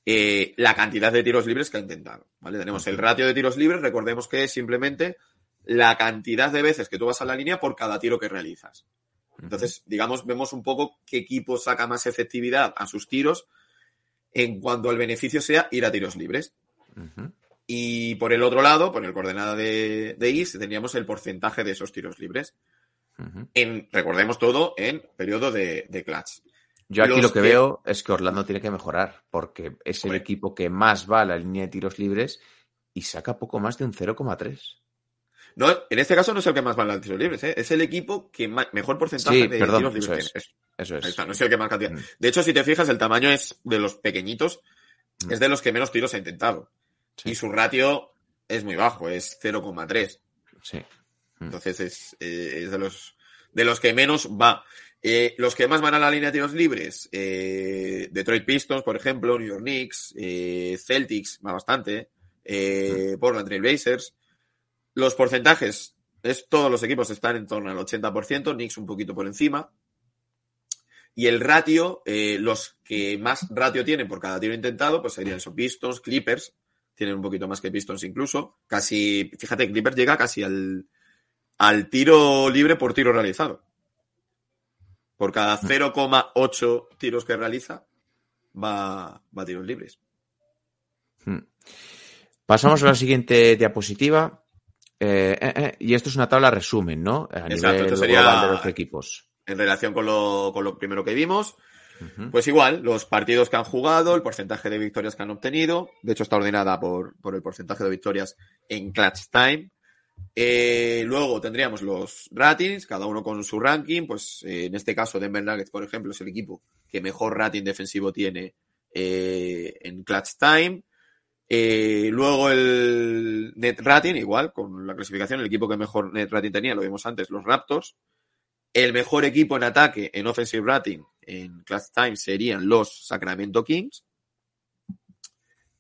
eh, la cantidad de tiros libres que ha intentado. ¿Vale? Tenemos el ratio de tiros libres, recordemos que es simplemente la cantidad de veces que tú vas a la línea por cada tiro que realizas. Entonces, digamos, vemos un poco qué equipo saca más efectividad a sus tiros en cuanto al beneficio sea ir a tiros libres. Y por el otro lado, por el coordenada de, de IS, tendríamos el porcentaje de esos tiros libres. En, recordemos todo en periodo de, de clutch. Yo aquí Los lo que, que- veo es que Orlando tiene que mejorar, porque es el Hombre. equipo que más va a la línea de tiros libres y saca poco más de un 0,3. No, en este caso no es el que más va en los tiros libres, ¿eh? es el equipo que mejor porcentaje Sí, de perdón, tiros libres eso tiene. es. Es- Eso ahí es. está, no es el que más cantidad. Mm. De hecho, si te fijas, el tamaño es de los pequeñitos, Mm. es de los que menos tiros ha intentado. Sí. Y su ratio es muy bajo, es 0,3. Sí. Mm. Entonces es, eh, es de los de los que menos va. Eh, los que más van a la línea de tiros libres, Detroit Pistons, por ejemplo, New York Knicks, Celtics, va bastante, Portland Trail Blazers. Los porcentajes, es, todos los equipos están en torno al 80%, Knicks un poquito por encima. Y el ratio, eh, los que más ratio tienen por cada tiro intentado, pues serían esos Pistons, Clippers, tienen un poquito más que Pistons incluso. Casi, fíjate, Clippers llega casi al, al tiro libre por tiro realizado. Por cada 0,8 tiros que realiza, va, va a tiros libres. Mm. Pasamos a la siguiente diapositiva. Eh, eh, eh, y esto es una tabla resumen, ¿no? A Exacto, nivel esto sería- global de los equipos. En relación con lo, con lo primero que vimos, pues igual, los partidos que han jugado, el porcentaje de victorias que han obtenido. De hecho, está ordenada por, por el porcentaje de victorias en clutch time. Luego tendríamos los ratings, cada uno con su ranking. Pues en este caso, Denver Nuggets, por ejemplo, es el equipo que mejor rating defensivo tiene en clutch time. Eh, luego el net rating, igual, con la clasificación, el equipo que mejor net rating tenía, lo vimos antes, los Raptors. El mejor equipo en ataque en offensive rating en clutch time serían los Sacramento Kings.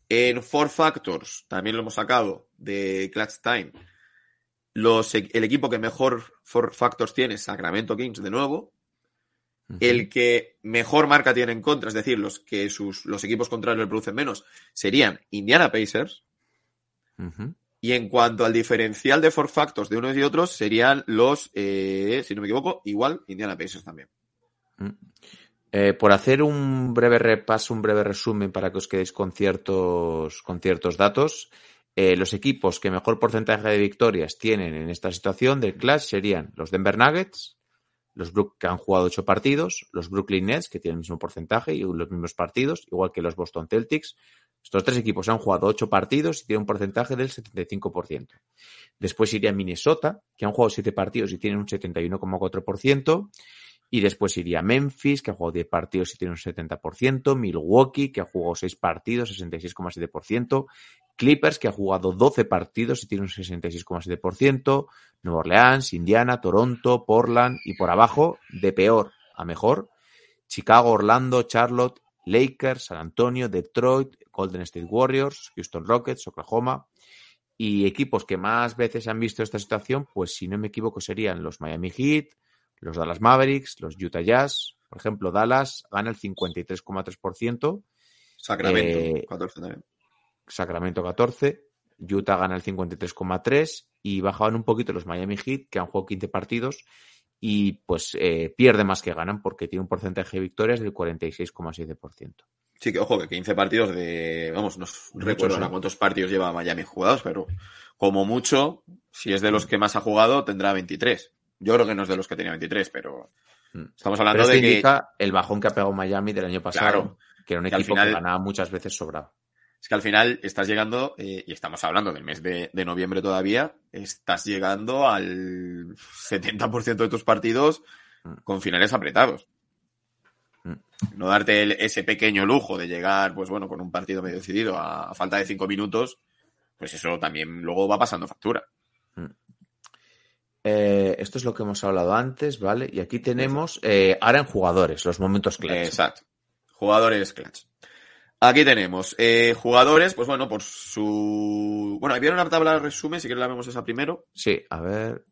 En Four Factors, también lo hemos sacado de clutch time. Los, el equipo que mejor Four Factors tiene, Sacramento Kings, de nuevo. El que mejor marca tiene en contra, es decir, los que sus, los equipos contrarios le producen menos, serían Indiana Pacers. Y en cuanto al diferencial de four factors de unos y otros, serían los, eh, si no me equivoco, igual Indiana Pacers también. Eh, por hacer un breve repaso, un breve resumen para que os quedéis con ciertos, con ciertos datos, eh, los equipos que mejor porcentaje de victorias tienen en esta situación del Clash serían los Denver Nuggets, los Brook que han jugado ocho partidos, los Brooklyn Nets que tienen el mismo porcentaje y los mismos partidos, igual que los Boston Celtics. Estos tres equipos han jugado ocho partidos y tienen un porcentaje del 75%. Después iría Minnesota, que han jugado siete partidos y tienen un 71,4%. Y después iría Memphis, que ha jugado 10 partidos y tiene un 70%. Milwaukee, que ha jugado 6 partidos, 66,7%. Clippers, que ha jugado 12 partidos y tiene un 66,7%. Nueva Orleans, Indiana, Toronto, Portland y por abajo, de peor a mejor, Chicago, Orlando, Charlotte, Lakers, San Antonio, Detroit, Golden State Warriors, Houston Rockets, Oklahoma. Y equipos que más veces han visto esta situación, pues si no me equivoco serían los Miami Heat, los Dallas Mavericks, los Utah Jazz. Por ejemplo, Dallas gana el 53,3%, Sacramento, Eh, 14 también. Sacramento 14, Utah gana el 53,3% y bajaban un poquito los Miami Heat, que han jugado 15 partidos y pues eh, pierde más que ganan porque tiene un porcentaje de victorias del 46,7%. Sí, que ojo, que 15 partidos de. Vamos, no recuerdo ahora sí. cuántos partidos lleva Miami jugados, pero como mucho, si es de los que más ha jugado, tendrá 23. Yo creo que no es de los que tenía 23, pero Mm. estamos Pero hablando esto de que. indica el bajón que ha pegado Miami del año pasado, Claro, que era un que equipo final- que ganaba muchas veces sobrado. Es que al final estás llegando, eh, y estamos hablando del mes de, de noviembre todavía, estás llegando al 70% de tus partidos Mm. con finales apretados. Mm. No darte el- ese pequeño lujo de llegar, pues bueno, con un partido medio decidido a, a falta de cinco minutos, pues eso también luego va pasando factura. Eh, esto es lo que hemos hablado antes, ¿vale? Y aquí tenemos eh, ahora en jugadores, los momentos claves. Exacto. Jugadores clutch. Aquí tenemos eh, jugadores, pues bueno, por su... Bueno, había una tabla de resumen, si quieres la vemos esa primero. Sí, a ver.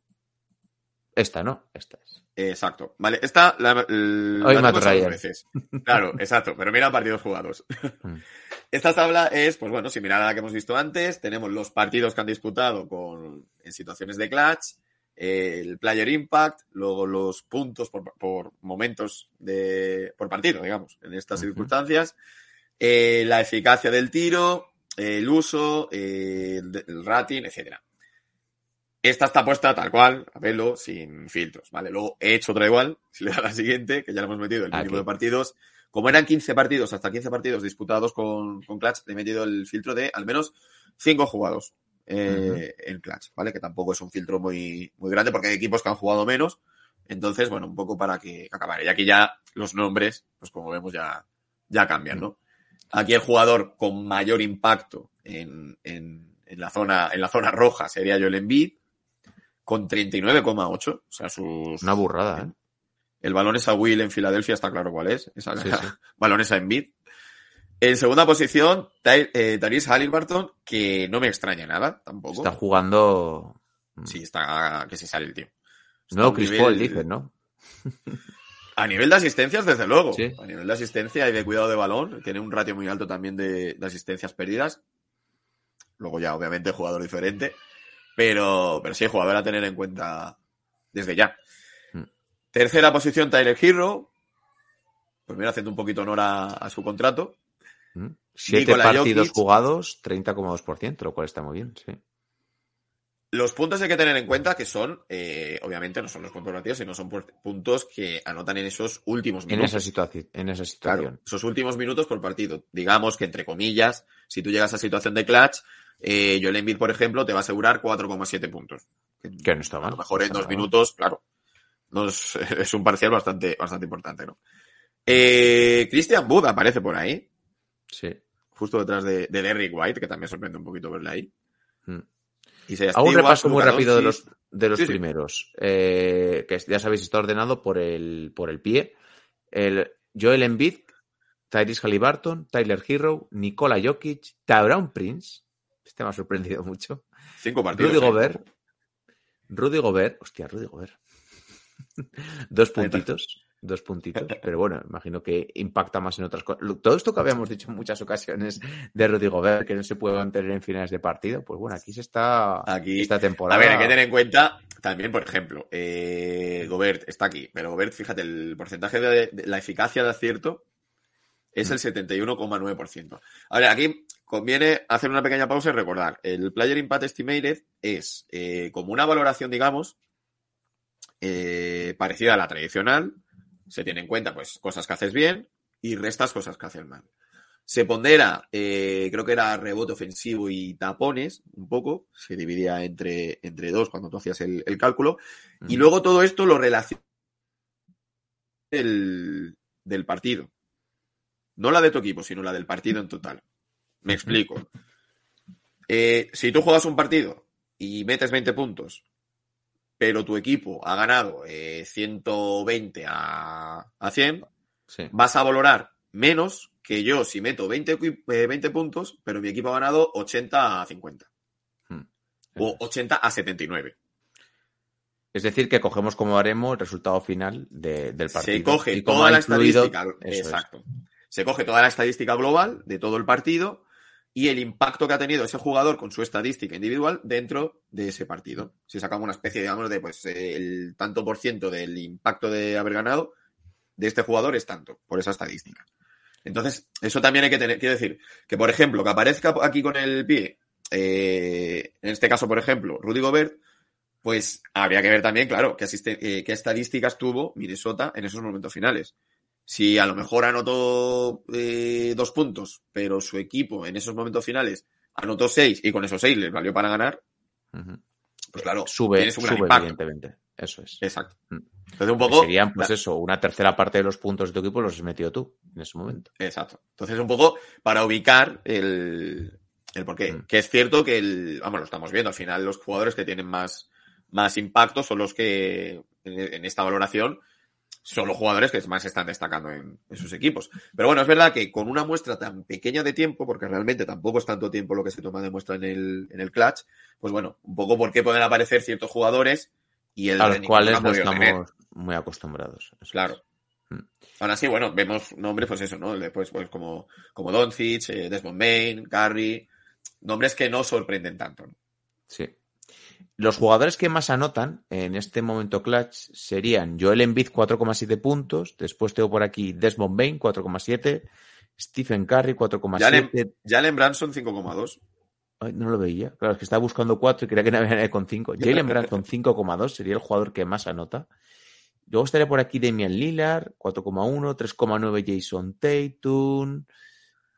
Esta, ¿no? Esta es. Exacto. Vale, esta la, la Hoy Matt Ryan. veces. Claro, exacto, pero mira partidos jugados. Mm. Esta tabla es, pues bueno, similar a la que hemos visto antes. Tenemos los partidos que han disputado con, en situaciones de clutch, eh, el player impact, luego los puntos por, por momentos de, por partido, digamos, en estas circunstancias, eh, la eficacia del tiro, el uso, eh, el, rating, etcétera. Esta está puesta tal cual, a verlo, sin filtros, ¿vale? Luego he hecho otra igual, si le da la siguiente, que ya le hemos metido el mínimo Aquí. de partidos. Como eran 15 partidos, hasta 15 partidos disputados con, con Clutch, le he metido el filtro de al menos 5 jugados eh, en Clutch, ¿vale? Que tampoco es un filtro muy, muy grande porque hay equipos que han jugado menos. Entonces, bueno, un poco para que acabar. Y aquí ya los nombres, pues como vemos, ya, ya cambian, ¿no? Aquí el jugador con mayor impacto en, en, en la, zona, en la zona roja sería Joel Embiid, con 39,8. O sea, sus. Una burrada, ¿eh? El balón es a Will en Filadelfia, está claro cuál es. Esa, Sí, sí. balón es a Embiid. En segunda posición, eh, Tyrese Halliburton, que no me extraña nada, tampoco. Está jugando. Sí, está que se sale el tío. Está No, Chris nivel- Paul, dicen, ¿no? A nivel de asistencias, desde luego. Sí. A nivel de asistencia y de cuidado de balón, tiene un ratio muy alto también de, de asistencias perdidas. Luego ya, obviamente, jugador diferente. Pero, pero sí, jugador a tener en cuenta desde ya. Mm. Tercera posición, Tyler Hero. Pues mira, haciendo un poquito honor a, a su contrato. ¿Mm? Siete partidos Jokic. jugados, 30,2%, lo cual está muy bien, sí. Los puntos hay que tener en cuenta que son, eh, obviamente, no son los puntos relativos, sino son pu- puntos que anotan en esos últimos En minutos. esa, situación, en esa Claro, situación. esos últimos minutos por partido. Digamos que, entre comillas, si tú llegas a situación de clutch, eh, Joel Embiid, por ejemplo, te va a asegurar 4,7 puntos. Que no está A mal. lo mejor en dos minutos, claro. No es, es un parcial bastante, bastante importante, ¿no? Eh, Christian Wood aparece por ahí, Sí. justo detrás de, de Derrick White, que también sorprende un poquito verle ahí. Mm. Hago un repaso muy rápido de los, de los Sí, sí. primeros. Eh, que ya sabéis, está ordenado por el, por el pie. El Joel Embiid, Tyrese Halliburton, Tyler Hero, Nikola Jokic, Tauron Prince. Este me ha sorprendido mucho. Cinco partidos. Rudy ¿eh? Gobert. Rudy Gobert. Hostia, Rudy Gobert. dos puntitos. Dos puntitos. Pero bueno, imagino que impacta más en otras cosas. Todo esto que habíamos dicho en muchas ocasiones de Rudy Gobert, que no se puede mantener en finales de partido, pues bueno, aquí se está Aquí- esta A temporada. ver, hay que tener en cuenta también, por ejemplo, eh, Gobert está aquí, pero Gobert, fíjate, el porcentaje de, de la eficacia de acierto es el 71,9%. A ver, aquí conviene hacer una pequeña pausa y recordar, el Player Impact Estimated es eh, como una valoración, digamos, eh, parecida a la tradicional, se tiene en cuenta pues cosas que haces bien y restas cosas que haces mal. Se pondera, eh, creo que era rebote ofensivo y tapones, un poco, se dividía entre, entre dos cuando tú hacías el, el cálculo, y luego todo esto lo relaciona del, del partido. No la de tu equipo, sino la del partido en total. Me explico. Eh, si tú juegas un partido y metes 20 puntos, pero tu equipo ha ganado eh, 120 a, a 100, Sí. vas a valorar menos que yo si meto 20, equi- eh, 20 puntos, pero mi equipo ha ganado 80 a 50. Hmm. O 80 a 79. Es decir, que cogemos como haremos el resultado final de- del partido. Se coge toda la estadística. eso es. Exacto. Se coge toda la estadística global de todo el partido y el impacto que ha tenido ese jugador con su estadística individual dentro de ese partido. Si sacamos una especie, digamos, de pues eh, el tanto por ciento del impacto de haber ganado de este jugador es tanto, por esa estadística. Entonces, eso también hay que tener, quiero decir, que por ejemplo, que aparezca aquí con el pie, eh, en este caso, por ejemplo, Rudy Gobert, pues habría que ver también, claro, qué, asiste- eh, qué estadísticas tuvo Minnesota en esos momentos finales. Si a lo mejor anotó eh, dos puntos, pero su equipo en esos momentos finales anotó seis y con esos seis les valió para ganar, Ujú. pues claro, Sube, sube evidentemente. Eso es. Exacto. Mm. Entonces, un poco. serían, pues eso, una tercera parte de los puntos de tu equipo los has metido tú en ese momento. Exacto. Entonces, un poco para ubicar el, el porqué. Mm. Que es cierto que el, vamos, lo estamos viendo. Al final, los jugadores que tienen más, más impacto son los que, en, en esta valoración, son los jugadores que más están destacando en, en sus equipos. Pero bueno, es verdad que con una muestra tan pequeña de tiempo, porque realmente tampoco es tanto tiempo lo que se toma de muestra en el, en el clutch, pues bueno, un poco por qué pueden aparecer ciertos jugadores y el A los cuales no tener. estamos muy acostumbrados. Es. Claro. Mm. Aún así, bueno, vemos nombres, pues eso, ¿no? Después, pues como, como Doncic, eh, Desmond Bain, Curry, nombres que no sorprenden tanto. ¿no? Sí. Los jugadores que más anotan en este momento clutch serían Joel Embiid 4,7 puntos, después tengo por aquí Desmond Bain 4,7, Stephen Curry 4,7. Jalen, Branson 5,2. Ay, no lo veía. Claro, es que estaba buscando 4 y creía que no había nadie con 5. Jalen Branson 5,2 sería el jugador que más anota. Luego estaría por aquí Damian Lillard 4,1, 3,9 Jason Tatum,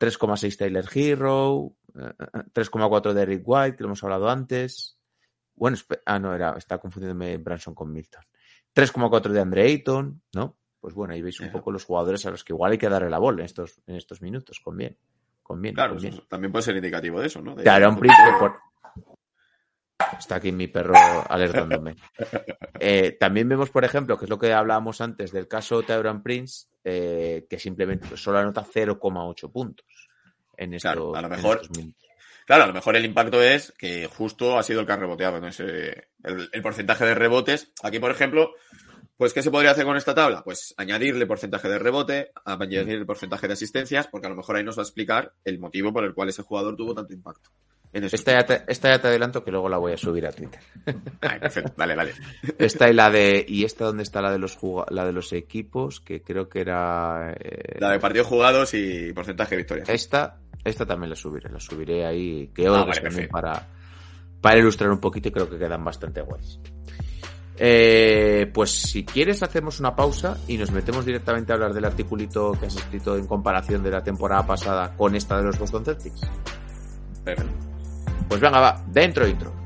3,6 Tyler Hero, eh, eh, 3,4 Derrick White, que lo hemos hablado antes. Bueno, ah, no, era, está confundiéndome Branson con Milton. 3,4 de Andre Ayton, ¿no? Pues bueno, ahí veis un poco los jugadores a los que igual hay que darle la bola en estos, en estos minutos. Conviene. Conviene. Claro, conviene. también puede ser indicativo de eso, ¿no? De- Claro, un por- Está aquí mi perro alertándome. Eh, también vemos, por ejemplo, que es lo que hablábamos antes del caso Tyron Prince, eh, que simplemente solo anota 0,8 puntos en estos, Claro, a lo en mejor- estos minutos. Claro, a lo mejor el impacto es que justo ha sido el que ha reboteado, ¿no? Ese, el, el porcentaje de rebotes. Aquí, por ejemplo, pues, ¿qué se podría hacer con esta tabla? Pues añadirle porcentaje de rebote, añadirle porcentaje de asistencias, porque a lo mejor ahí nos va a explicar el motivo por el cual ese jugador tuvo tanto impacto. Esta ya, te, esta ya te adelanto que luego la voy a subir a Twitter. Ay, perfecto. Dale, dale. Esta y la de. ¿Y esta dónde está la de los la de los equipos? Que creo que era. eh, La de partidos jugados y porcentaje de victorias. Esta, esta también la subiré, la subiré ahí, que Ah, vale, también para, para ilustrar un poquito y creo que quedan bastante guays. Eh, pues si quieres hacemos una pausa y nos metemos directamente a hablar del articulito que has escrito en comparación de la temporada pasada con esta de los Boston Celtics. Perfecto. Pues venga, va, dentro intro.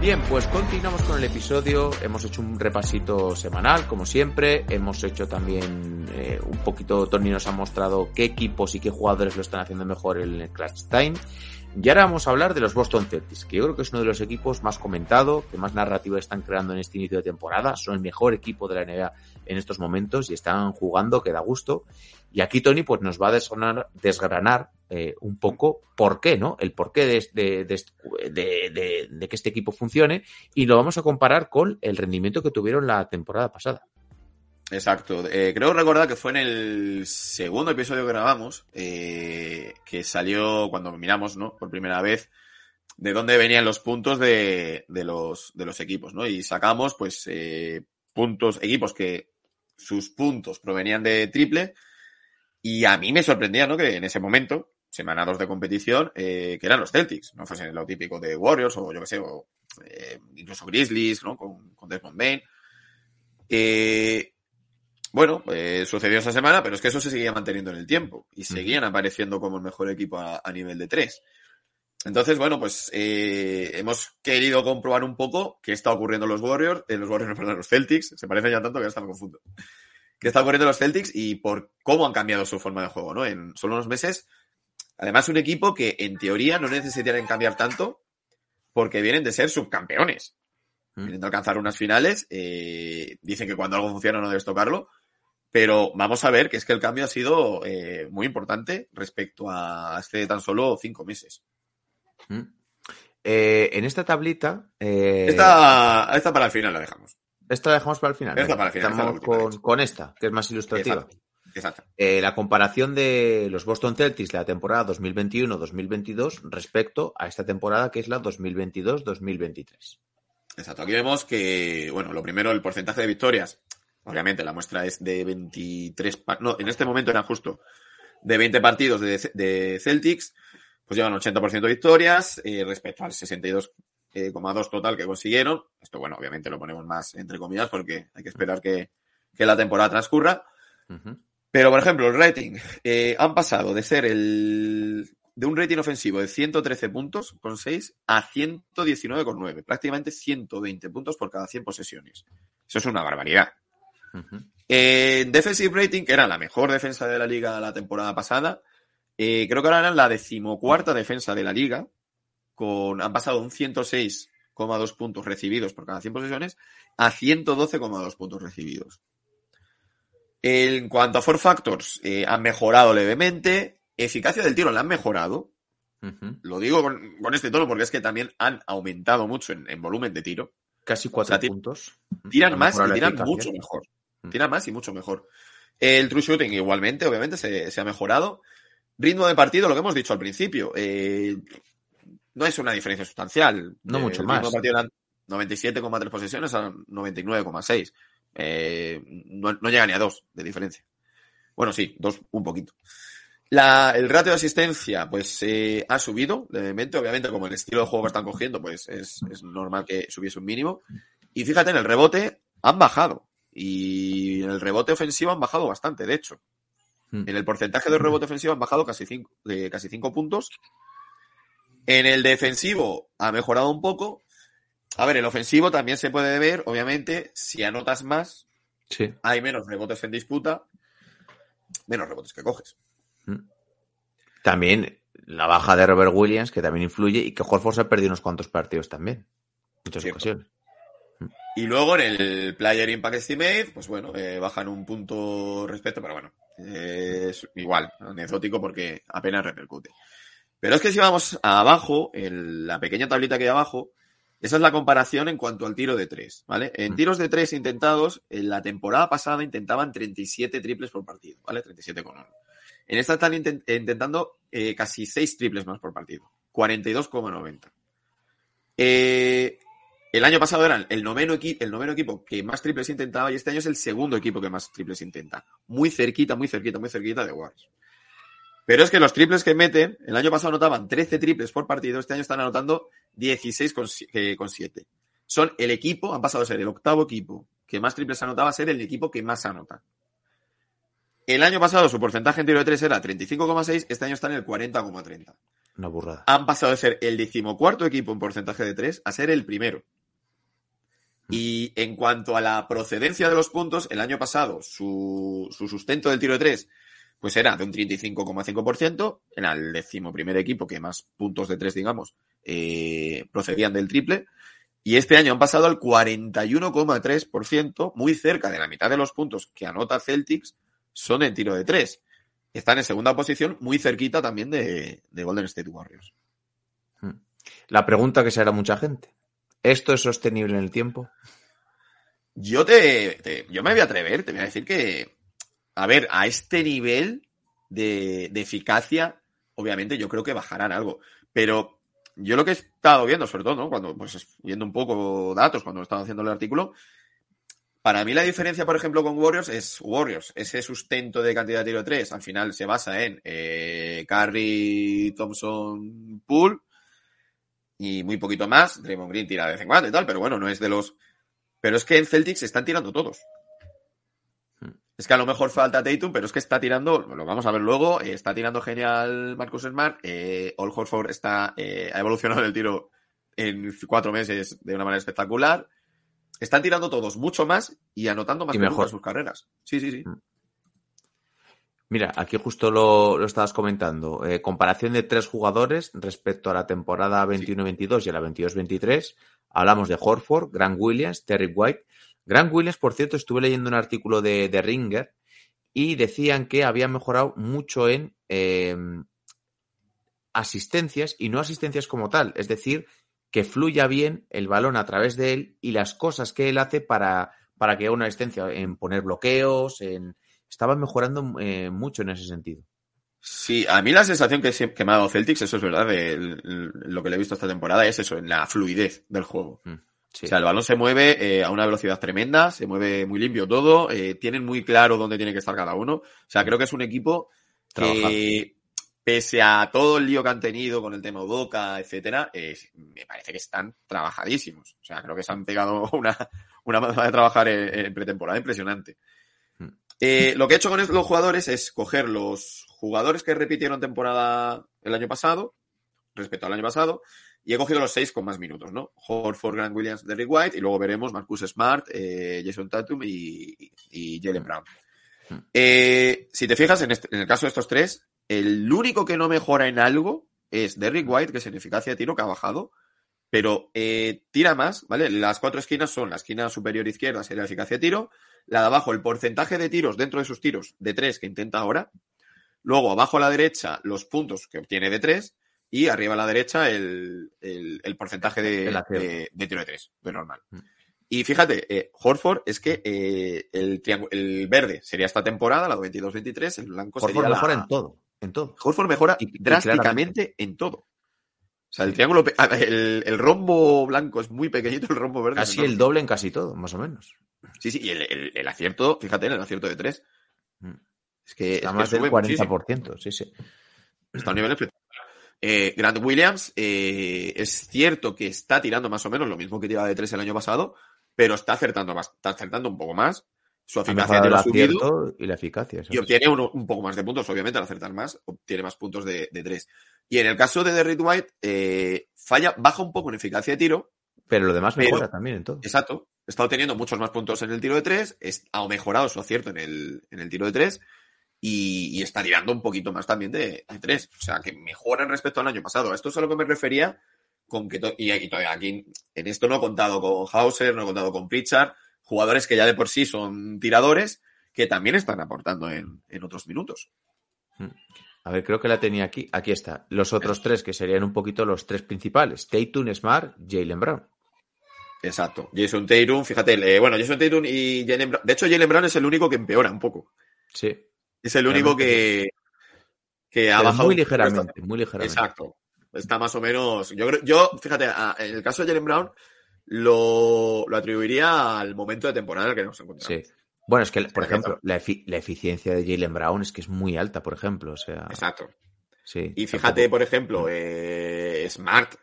Bien, pues continuamos con el episodio. Hemos hecho un repasito semanal, como siempre. Hemos hecho también eh, un poquito, Tony nos ha mostrado qué equipos y qué jugadores lo están haciendo mejor en el Clutch Time. Y ahora vamos a hablar de los Boston Celtics, que yo creo que es uno de los equipos más comentado, que más narrativa están creando en este inicio de temporada. Son el mejor equipo de la NBA en estos momentos y están jugando que da gusto. Y aquí Tony pues nos va a desgranar, desgranar eh, un poco por qué, ¿no? El porqué de, de, de, de, que este equipo funcione y lo vamos a comparar con el rendimiento que tuvieron la temporada pasada. Exacto. Eh, creo recordar que fue en el segundo episodio que grabamos, eh, que salió cuando miramos, ¿no? Por primera vez, de dónde venían los puntos de, de los, de los equipos, ¿no? Y sacamos, pues, eh, puntos, equipos que sus puntos provenían de triple. Y a mí me sorprendía, ¿no? Que en ese momento, semana 2 de competición, eh, que eran los Celtics, no fuesen lo típico de Warriors o yo que sé, o eh, incluso Grizzlies, ¿no? Con, con Desmond Bain. Eh, bueno, eh, sucedió esa semana, pero es que eso se seguía manteniendo en el tiempo y seguían apareciendo como el mejor equipo a, a nivel de tres. Entonces, bueno, pues eh, hemos querido comprobar un poco qué está ocurriendo en los Warriors, en los Warriors, perdón, los Celtics, se parecen ya tanto que ya está me confundo. ¿Qué está ocurriendo en los Celtics y por cómo han cambiado su forma de juego, ¿no? En solo unos meses. Además, un equipo que en teoría no necesitarían cambiar tanto porque vienen de ser subcampeones. Mm. Vienen de alcanzar unas finales. eh, dicen que cuando algo funciona no debes tocarlo. Pero vamos a ver que es que el cambio ha sido eh, muy importante respecto a hace tan solo cinco meses. Mm. Eh, en esta tablita. eh, Esta, esta para el final la dejamos. esta la dejamos para el final. Esta para el final, Estamos con, esta, que es más ilustrativa. Exacto. Exacto. Eh, la comparación de los Boston Celtics de la temporada 2021-2022 respecto a esta temporada que es la 2022-2023. Exacto. Aquí vemos que, bueno, lo primero, el porcentaje de victorias. Obviamente, la muestra es de 23. pa- No, en este momento eran justo de 20 partidos de, de Celtics, pues llevan 80% de victorias eh, respecto al 62,2 total que consiguieron. Esto, bueno, obviamente lo ponemos más entre comillas porque hay que esperar que, que la temporada transcurra. Pero, por ejemplo, el rating. eh, han pasado de ser el. De un rating ofensivo de 113 puntos con 6 a 119,9. Prácticamente 120 puntos por cada 100 posesiones. Eso es una barbaridad. Eh, defensive rating, que era la mejor defensa de la liga la temporada pasada, eh, creo que ahora eran la decimocuarta defensa de la liga, con, han pasado un 106,2 puntos recibidos por cada 100 posesiones a 112,2 puntos recibidos. En cuanto a four factors, eh, han mejorado levemente. Eficacia del tiro la han mejorado. Lo digo con, con este tono porque es que también han aumentado mucho en, en volumen de tiro. Casi cuatro O sea, ti- puntos. Tiran más y tiran eficacia. mucho mejor. Mm. Tiran más y mucho mejor. El true shooting igualmente, obviamente, se, se ha mejorado. Ritmo de partido, lo que hemos dicho al principio. eh, no es una diferencia sustancial. No Eh, mucho el más. ritmo de partido eran 97,3 posesiones a 99,6. Eh, no, no llega ni a dos de diferencia. Bueno, sí, dos, un poquito. La, el ratio de asistencia, pues eh, ha subido levemente. Obviamente, como el estilo de juego que están cogiendo, pues es, es normal que subiese un mínimo. Y fíjate, en el rebote han bajado. Y en el rebote ofensivo han bajado bastante, de hecho. Mm. En el porcentaje de rebote ofensivo han bajado casi 5 casi cinco puntos. En el defensivo ha mejorado un poco. A ver, el ofensivo también se puede ver, obviamente, si anotas más, Sí. hay menos rebotes en disputa, menos rebotes que coges. También la baja de Robert Williams, que también influye, y que Horford se ha perdido unos cuantos partidos también. Muchas Cierto. ocasiones. Y luego en el Player Impact Estimate, pues bueno, eh, bajan un punto respecto, pero bueno, eh, es igual, anecdótico porque apenas repercute. Pero es que si vamos abajo, en la pequeña tablita que hay abajo, esa es la comparación en cuanto al tiro de tres, ¿vale? En Mm. tiros de tres intentados, en la temporada pasada intentaban 37 triples por partido, ¿vale? 37 con 1. En esta están inten- intentando eh, casi 6 triples más por partido, 42,90. Eh, el año pasado eran el noveno, el noveno equipo que más triples intentaba y este año es el segundo equipo que más triples intenta. Muy cerquita, muy cerquita, muy cerquita de Warriors. Pero es que los triples que meten, el año pasado anotaban 13 triples por partido, este año están anotando 16 con, si- eh, con 7. Son el equipo, han pasado a ser el octavo equipo que más triples anotaba a ser el equipo que más anota. El año pasado su porcentaje en tiro de 3 era 35,6, este año están en el 40,30 Una burrada. han pasado de ser el decimocuarto equipo en porcentaje de tres a ser el primero. Y en cuanto a la procedencia de los puntos, el año pasado su, su sustento del tiro de tres pues era de un 35,5%, era el decimoprimer equipo que más puntos de tres, digamos, eh, procedían del triple. Y este año han pasado al 41,3%, muy cerca de la mitad de los puntos que anota Celtics son en tiro de tres. Están en segunda posición, muy cerquita también de, de Golden State Warriors. La pregunta que se hará mucha gente. ¿Esto es sostenible en el tiempo? Yo te, te- yo me voy a atrever, te voy a decir que, a ver, a este nivel de, de eficacia, obviamente yo creo que bajarán algo. Pero yo lo que he estado viendo, sobre todo, ¿no? Cuando, pues, viendo un poco datos, cuando estaba haciendo el artículo, para mí la diferencia, por ejemplo, con Warriors es Warriors. Ese sustento de cantidad de tiro de tres, al final se basa en eh, Curry, Thompson, Poole y muy poquito más. Draymond Green tira de vez en cuando y tal, pero bueno, no es de los pero es que en Celtics se están tirando todos. Hmm. Es que a lo mejor falta Tatum, pero es que está tirando, lo vamos a ver luego, eh, está tirando genial Marcus Smart, eh, All Horford está, eh, ha evolucionado el tiro en cuatro meses de una manera espectacular. Están tirando todos mucho más y anotando más Y que mejor. sus carreras. Sí, sí, sí. Mira, aquí justo lo, lo estabas comentando. Eh, comparación de tres jugadores respecto a la temporada 21-22 y a la 22-23. Hablamos de Horford, Grant Williams, Terry White. Grant Williams, por cierto, estuve leyendo un artículo de, de Ringer y decían que había mejorado mucho en eh, asistencias y no asistencias como tal, es decir, que fluya bien el balón a través de él y las cosas que él hace para, para que una asistencia en poner bloqueos, en estaba mejorando eh, mucho en ese sentido. Sí, a mí la sensación que, que me ha dado Celtics, eso es verdad, de lo que le he visto esta temporada, es eso, en la fluidez del juego. Mm, sí. O sea, el balón se mueve eh, a una velocidad tremenda, se mueve muy limpio todo, eh, tienen muy claro dónde tiene que estar cada uno. O sea, creo que es un equipo que, pese a todo el lío que han tenido con el tema Udoca, etcétera, eh, me parece que están trabajadísimos. O sea, creo que se han pegado una, una manera de trabajar en, en pretemporada impresionante. Mm. Eh, lo que he hecho con los jugadores es coger los jugadores que repitieron temporada el año pasado, respecto al año pasado, y he cogido los seis con más minutos, ¿no? Horford, Grant Williams, Derrick White, y luego veremos Marcus Smart, eh, Jason Tatum y, y Jalen Brown. Hmm. Eh, si te fijas, en, este, en, el caso de estos tres, el único que no mejora en algo es Derrick White, que es en eficacia de tiro, que ha bajado, pero eh, tira más, ¿vale? Las cuatro esquinas son la esquina superior izquierda, sería la eficacia de tiro, la de abajo, el porcentaje de tiros dentro de sus tiros de tres que intenta ahora, Luego, abajo a la derecha, los puntos que obtiene de 3 y arriba a la derecha el, el, el porcentaje de, de, de, tiro de 3, de normal. Mm. Y fíjate, eh, Horford es que eh, el, el verde sería esta temporada, la 22-23, el blanco Horford sería mejora la... en todo, en todo. Horford mejora y, drásticamente y en todo. O sea, el triángulo, el, el, rombo blanco es muy pequeñito, el rombo verde. Casi el doble en casi todo, más o menos. Sí, sí, y el, el, el acierto, fíjate, en el acierto de 3. Mm. Es que está es más que del 40%, muchísimo. sí, sí. Está a un nivel espectacular. Eh, Grant Williams, eh, es cierto que está tirando más o menos lo mismo que tiraba de 3 el año pasado, pero está acertando más, está acertando un poco más. Su eficacia ha subido y la eficacia. Y obtiene uno, un poco más de puntos, obviamente, al acertar más, obtiene más puntos de, de 3. Y en el caso de Derrick White, eh, falla, baja un poco en eficacia de tiro. Pero lo demás mejora pero, también en todo. Exacto. Está obteniendo muchos más puntos en el tiro de 3, ha mejorado su acierto en el, en el tiro de 3 y, y, está tirando un poquito más también de, de, tres. O sea, que mejoran respecto al año pasado. Esto es a lo que me refería con que, y, y todavía aquí, en esto no he contado con Hauser, no he contado con Pritchard, jugadores que ya de por sí son tiradores, que también están aportando en, en otros minutos. Hmm. A ver, creo que la tenía aquí. Aquí está. Los otros tres, que serían un poquito los tres principales. Tatum, Smart, Jalen Brown. Exacto. Jason Tatum, fíjate, eh, bueno, Jason Tatum y Jalen Brown. De hecho, Jalen Brown es el único que empeora un poco. Sí. Es el único que, que ha Pero bajado. Muy ligeramente, muy ligeramente. Exacto. Está más o menos. Yo creo, yo, fíjate, en el caso de Jalen Brown, lo, lo atribuiría al momento de temporada en el que nos encontramos. Sí. Bueno, es que, por ejemplo, la, efi la, eficiencia de Jalen Brown es que es muy alta, por ejemplo. O sea. Exacto. Sí. Y fíjate, por ejemplo, eh, Smart.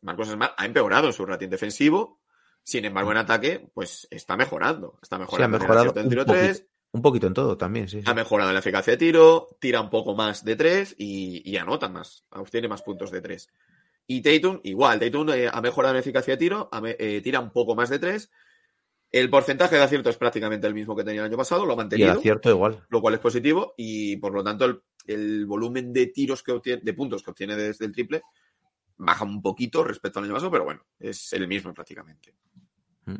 Marcos Smart ha empeorado en su rating defensivo. Sin embargo, en ataque, pues está mejorando. Está mejorando. Sí, ha mejorado en el tiro 3. Un poquito en todo también, sí, sí. Ha mejorado la eficacia de tiro, tira un poco más de tres y, y anota más, obtiene más puntos de tres. Y Tatum, igual, Tatum eh, ha mejorado la eficacia de tiro, eh, tira un poco más de tres. El porcentaje de acierto es prácticamente el mismo que tenía el año pasado, lo ha mantenido. Y el acierto igual. Lo cual es positivo y por lo tanto el, el volumen de tiros que obtiene, de puntos que obtiene desde el triple baja un poquito respecto al año pasado, pero bueno, es el mismo prácticamente. Mm.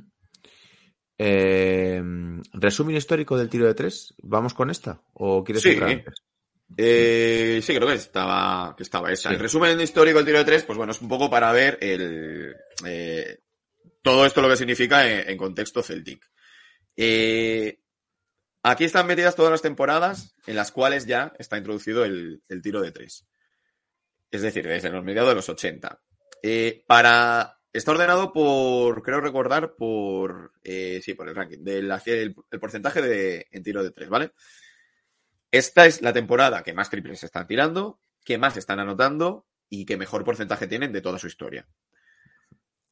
Eh, resumen histórico del tiro de tres. ¿Vamos con esta? ¿O quieres sí. Eh, sí, creo que estaba, que estaba esa. Sí. El resumen histórico del tiro de tres, pues bueno, es un poco para ver el, eh, todo esto lo que significa en, en contexto Celtic. Eh, aquí están metidas todas las temporadas en las cuales ya está introducido el, el tiro de tres. Es decir, desde los mediados de los 80. Eh, para Está ordenado por, creo recordar, por, sí, por el ranking, del, el, el porcentaje de, en tiro de tres, ¿vale? Esta es la temporada que más triples se están tirando, que más están anotando y que mejor porcentaje tienen de toda su historia.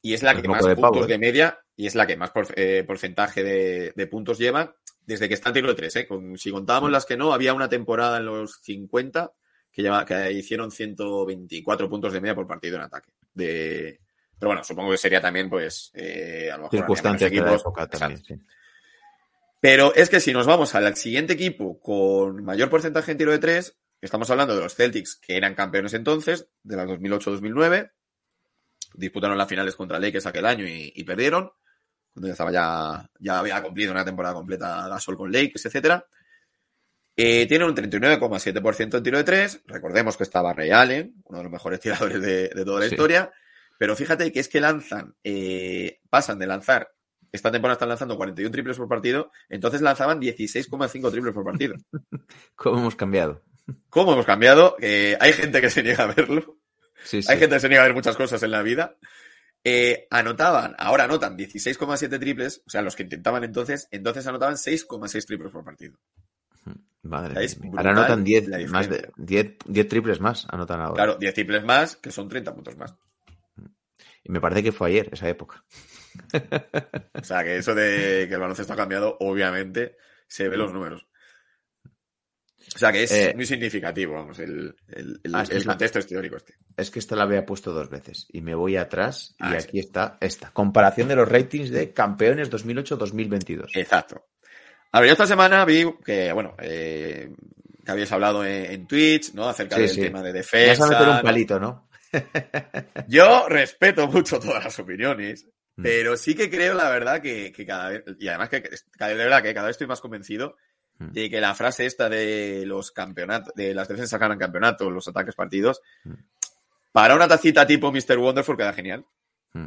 Y es la que más de puntos ¿eh? de media y es la que más por, eh, porcentaje de, de, puntos lleva desde que está en tiro de tres. ¿eh? Con, si contábamos las que no, había una temporada en los 50 que, lleva, que hicieron 124 puntos de media por partido en ataque. De, pero bueno, supongo que sería también, pues, eh, a lo mejor. Circunstancias de la época también, sí. Pero es que si nos vamos al siguiente equipo con mayor porcentaje en tiro de tres, estamos hablando de los Celtics, que eran campeones entonces, de las 2008-2009. Disputaron las finales contra Lakers aquel año y, y, perdieron. Cuando ya estaba ya, ya había cumplido una temporada completa Gasol con Lakers, etcétera. Eh, tiene un 39,7% en tiro de tres. Recordemos que estaba Ray Allen, uno de los mejores tiradores de, de toda la Sí. historia. Pero fíjate que es que lanzan, eh, pasan de lanzar, esta temporada están lanzando 41 triples por partido, entonces lanzaban 16,5 triples por partido. ¿Cómo hemos cambiado? ¿Cómo hemos cambiado? Eh, hay gente que se niega a verlo. Sí, sí. Hay gente que se niega a ver muchas cosas en la vida. Eh, anotaban, ahora anotan 16,7 triples, o sea, los que intentaban entonces, entonces anotaban 6,6 triples por partido. Madre Es mía. brutal Ahora anotan 10, la más de diferencia. 10, 10 triples más, anotan ahora. Claro, 10 triples más, que son 30 puntos más. Y me parece que fue ayer, esa época. O sea, que eso de que el baloncesto ha cambiado, obviamente, se ve los números. O sea, que es Eh, muy significativo, vamos, el, el, el- Ah, el contexto histórico este. Es que esta la había puesto dos veces. Y me voy atrás y Ah, aquí está esta. Comparación de los ratings de campeones 2008-2022. Exacto. A ver, yo esta semana vi que, bueno, eh, que habíais hablado en, en Twitch, ¿no? Acerca Sí, del sí. tema de Me vas defensa. a meter un palito, ¿no? Yo respeto mucho todas las opiniones. Pero sí que creo, la verdad, que, que cada vez, y además que, cada- de verdad que cada vez estoy más convencido Mm. de que la frase esta de los campeonatos, de las defensas ganan campeonatos, los ataques partidos, Mm. para una tacita tipo Mr. Wonderful queda genial, Mm.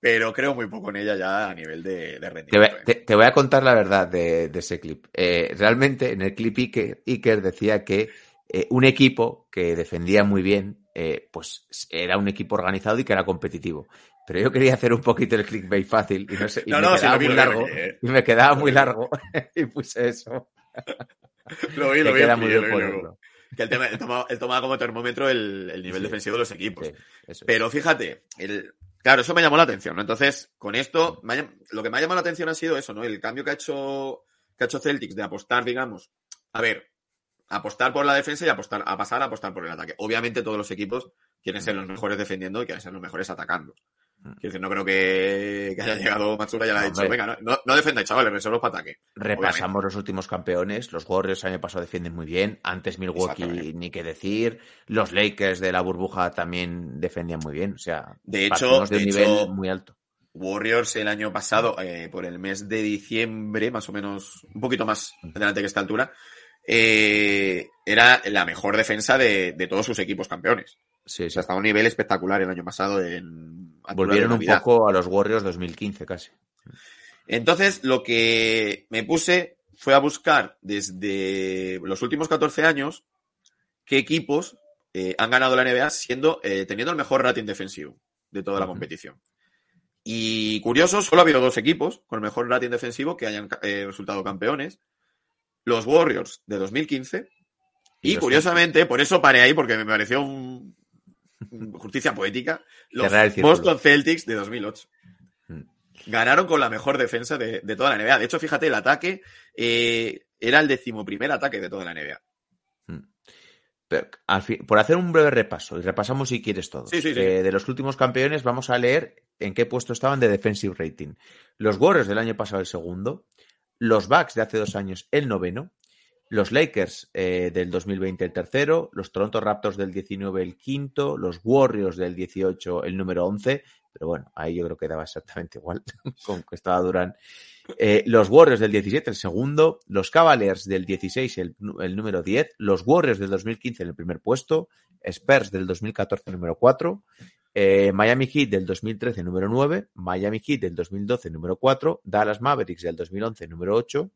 pero creo muy poco en ella ya a nivel de, de Te, rendimiento. voy, ¿eh? te- te voy a contar la verdad de, de ese clip. Eh, realmente en el clip Iker, Iker decía que eh, un equipo que defendía muy bien, eh, pues era un equipo organizado y que era competitivo. Pero yo quería hacer un poquito el clickbait fácil y, no sé, y No, me no, quedaba muy largo. eh. Y me quedaba muy largo y puse eso. Lo vi, lo vi, queda muy bien ponerlo. Que el tema, el toma, el toma como termómetro el, el nivel Sí. defensivo de los equipos. Sí, eso es. Pero fíjate, el, claro, eso me llamó la atención, ¿no? Entonces, con esto, ha lo que me ha llamado la atención ha sido eso, ¿no? El cambio que ha hecho, que ha hecho Celtics de apostar, digamos, a ver, apostar por la defensa y apostar, a pasar a apostar por el ataque. Obviamente todos los equipos quieren ser los mejores defendiendo y quieren ser los mejores atacando. Mm. No creo que, que haya llegado Matsura y haya dicho, venga, no, no, no defendáis, chavales, reservos para ataque. Repasamos los últimos campeones. Los Warriors el año pasado defienden muy bien. Antes Milwaukee, ni qué decir. Los Lakers de la burbuja también defendían muy bien. O sea, De hecho- de un nivel muy alto. Warriors el año pasado, eh, por el mes de diciembre, más o menos, un poquito más adelante que esta altura, eh, era la mejor defensa de, de todos sus equipos campeones. Sí, O sí. sea, estaba a un nivel espectacular el año pasado en Volvieron un poco a los Warriors 2015 casi. Entonces, lo que me puse fue a buscar desde los últimos 14 años qué equipos eh, han ganado la NBA siendo, eh, teniendo el mejor rating defensivo de toda la competición. Y curioso, solo ha habido dos equipos con el mejor rating defensivo que hayan eh, resultado campeones. Los Warriors de 2015. Y Y, curiosamente, por eso paré ahí, porque me pareció un justicia poética, los. Boston Celtics de 2008 Mm. ganaron con la mejor defensa de, de toda la NBA. De hecho, fíjate, el ataque eh, era el decimoprimer ataque de toda la NBA. Pero, al fin- por hacer un breve repaso, y repasamos si quieres todo. Sí, sí, sí. Eh, de los últimos campeones, vamos a leer en qué puesto estaban de defensive rating. Los Warriors del año pasado el segundo, los Bucks de hace dos años el noveno, los Lakers eh, del 2020 el tercero, los Toronto Raptors del 19 el quinto, los Warriors del 18 el número 11, pero bueno, ahí yo creo que daba exactamente igual con que estaba Durán. Eh, los Warriors del 17 el segundo, los Cavaliers del 16 el, el número 10, los Warriors del 2015 en el primer puesto, Spurs del 2014 el número 4, eh, Miami Heat del 2013 número 9, Miami Heat del 2012 número 4, Dallas Mavericks del 2011 número 8,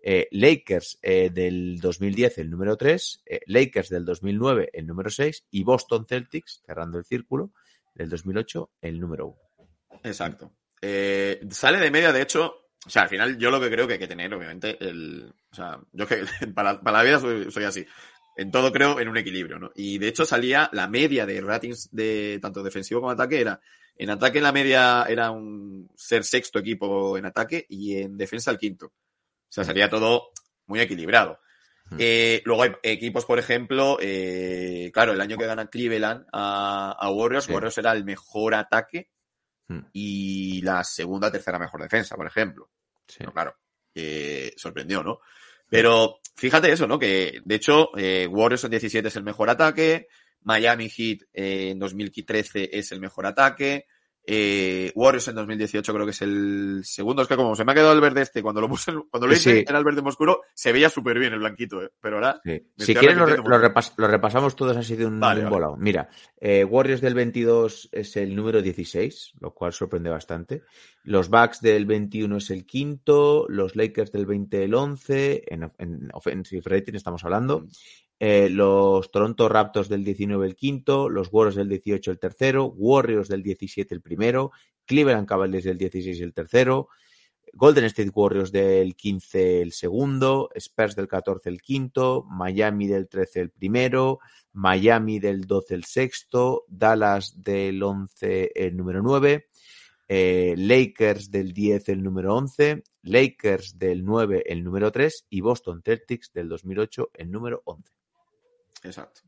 eh, Lakers eh, del 2010 el número 3, eh, Lakers del 2009 el número 6 y Boston Celtics, cerrando el círculo, del 2008 el número 1. Exacto. Eh, sale de media, de hecho, o sea, al final yo lo que creo que hay que tener, obviamente, el. O sea, yo que para, para la vida soy, soy así. En todo creo en un equilibrio, ¿no? Y de hecho salía la media de ratings de tanto defensivo como ataque era. En ataque la media era un ser sexto equipo en ataque y en defensa el quinto. O sea, salía todo muy equilibrado. Mm. Eh, luego hay equipos, por ejemplo, eh, claro, el año que gana Cleveland a, a Warriors, Sí. Warriors era el mejor ataque Mm. y la segunda, tercera mejor defensa, por ejemplo. Sí. Pero claro, eh, sorprendió, ¿no? Pero fíjate eso, ¿no? Que de hecho, eh, Warriors en 17 es el mejor ataque, Miami Heat en 2013 es el mejor ataque, Eh, Warriors en 2018 creo que es el segundo. Es que como se me ha quedado el verde este, cuando lo puse, cuando lo hice, Sí. era el verde oscuro, se veía súper bien el blanquito, ¿eh? Pero ahora. Sí. Si quieres lo, repas- repasamos todos así de un, Vale, de un vale. volado. Mira, eh, Warriors del 22 es el número 16, lo cual sorprende bastante. Los Bucks del 21 es el quinto, los Lakers del 20 el 11, en, en offensive rating estamos hablando. Eh, los Toronto Raptors del 19 el quinto, los Warriors del 18 el tercero, Warriors del 17 el primero, Cleveland Cavaliers del 16 el tercero, Golden State Warriors del 15 el segundo, Spurs del 14 el quinto, Miami del 13 el primero, Miami del 12 el sexto, Dallas del 11 el número 9, eh, Lakers del 10 el número 11, Lakers del 9 el número 3 y Boston Celtics del 2008 el número 11. Exacto.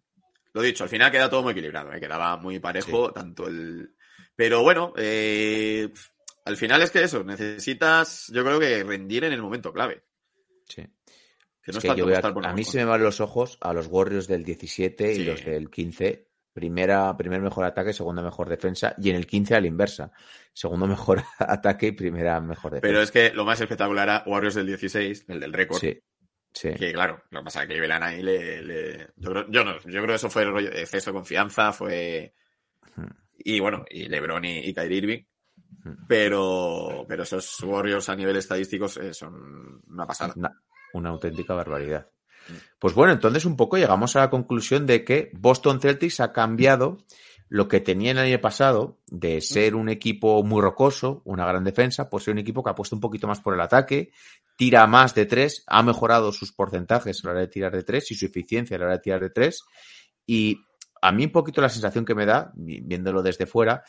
Lo dicho, al final queda todo muy equilibrado, ¿eh? quedaba muy parejo, tanto el. Pero bueno, eh, al final es que eso, necesitas, yo creo que rendir en el momento clave. Sí. Que no Es es que yo tanto veo estar aquí- por a mí se me van los ojos a los Warriors del 17 Sí. y los del 15. Primera, primer mejor ataque, segunda mejor defensa. Y en el 15 a la inversa. Segundo mejor ataque y primera mejor defensa. Pero es que lo más espectacular era Warriors del 16, el del récord. Sí, sí. Que claro, lo que pasa es que Cleveland ahí le. le- Yo, creo, yo no, yo creo que eso fue el rollo de exceso de confianza, fue. Y bueno, y LeBron y, y Kyrie Irving. Pero, pero esos Warriors a nivel estadístico eh, son una pasada. Una, una auténtica barbaridad. Pues bueno, entonces un poco llegamos a la conclusión de que Boston Celtics ha cambiado lo que tenía el año pasado de ser un equipo muy rocoso, una gran defensa, por ser un equipo que ha puesto un poquito más por el ataque, tira más de tres, ha mejorado sus porcentajes a la hora de tirar de tres y su eficiencia a la hora de tirar de tres. Y a mí un poquito la sensación que me da, vi- viéndolo desde fuera,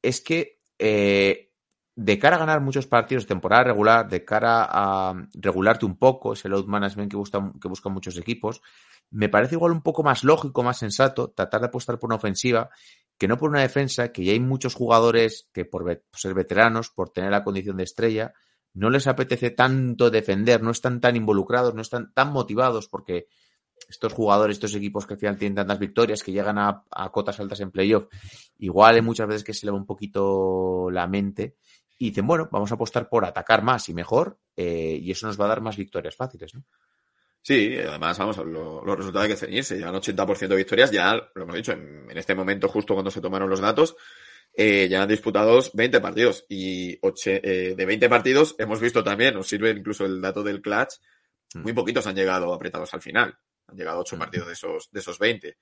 es que eh, de cara a ganar muchos partidos de temporada regular, de cara a regularte un poco, ese load management que, busca, que buscan muchos equipos, me parece igual un poco más lógico, más sensato, tratar de apostar por una ofensiva que no por una defensa, que ya hay muchos jugadores que por, ser veteranos, por tener la condición de estrella, no les apetece tanto defender, no están tan involucrados, no están tan motivados porque estos jugadores, estos equipos que al final tienen tantas victorias, que llegan a, a cotas altas en playoff, igual hay muchas veces que se le va un poquito la mente y dicen, bueno, vamos a apostar por atacar más y mejor eh, y eso nos va a dar más victorias fáciles, ¿no? Sí, además, vamos, lo- los resultados hay que ceñirse. Llevan 80% de victorias, ya lo hemos dicho, en, en este momento, justo cuando se tomaron los datos, eh, ya han disputado 20 partidos. Y oche- eh, de 20 partidos hemos visto también, nos sirve incluso el dato del clutch, muy poquitos han llegado apretados al final. Han llegado 8 Mm. partidos de esos, de esos 20.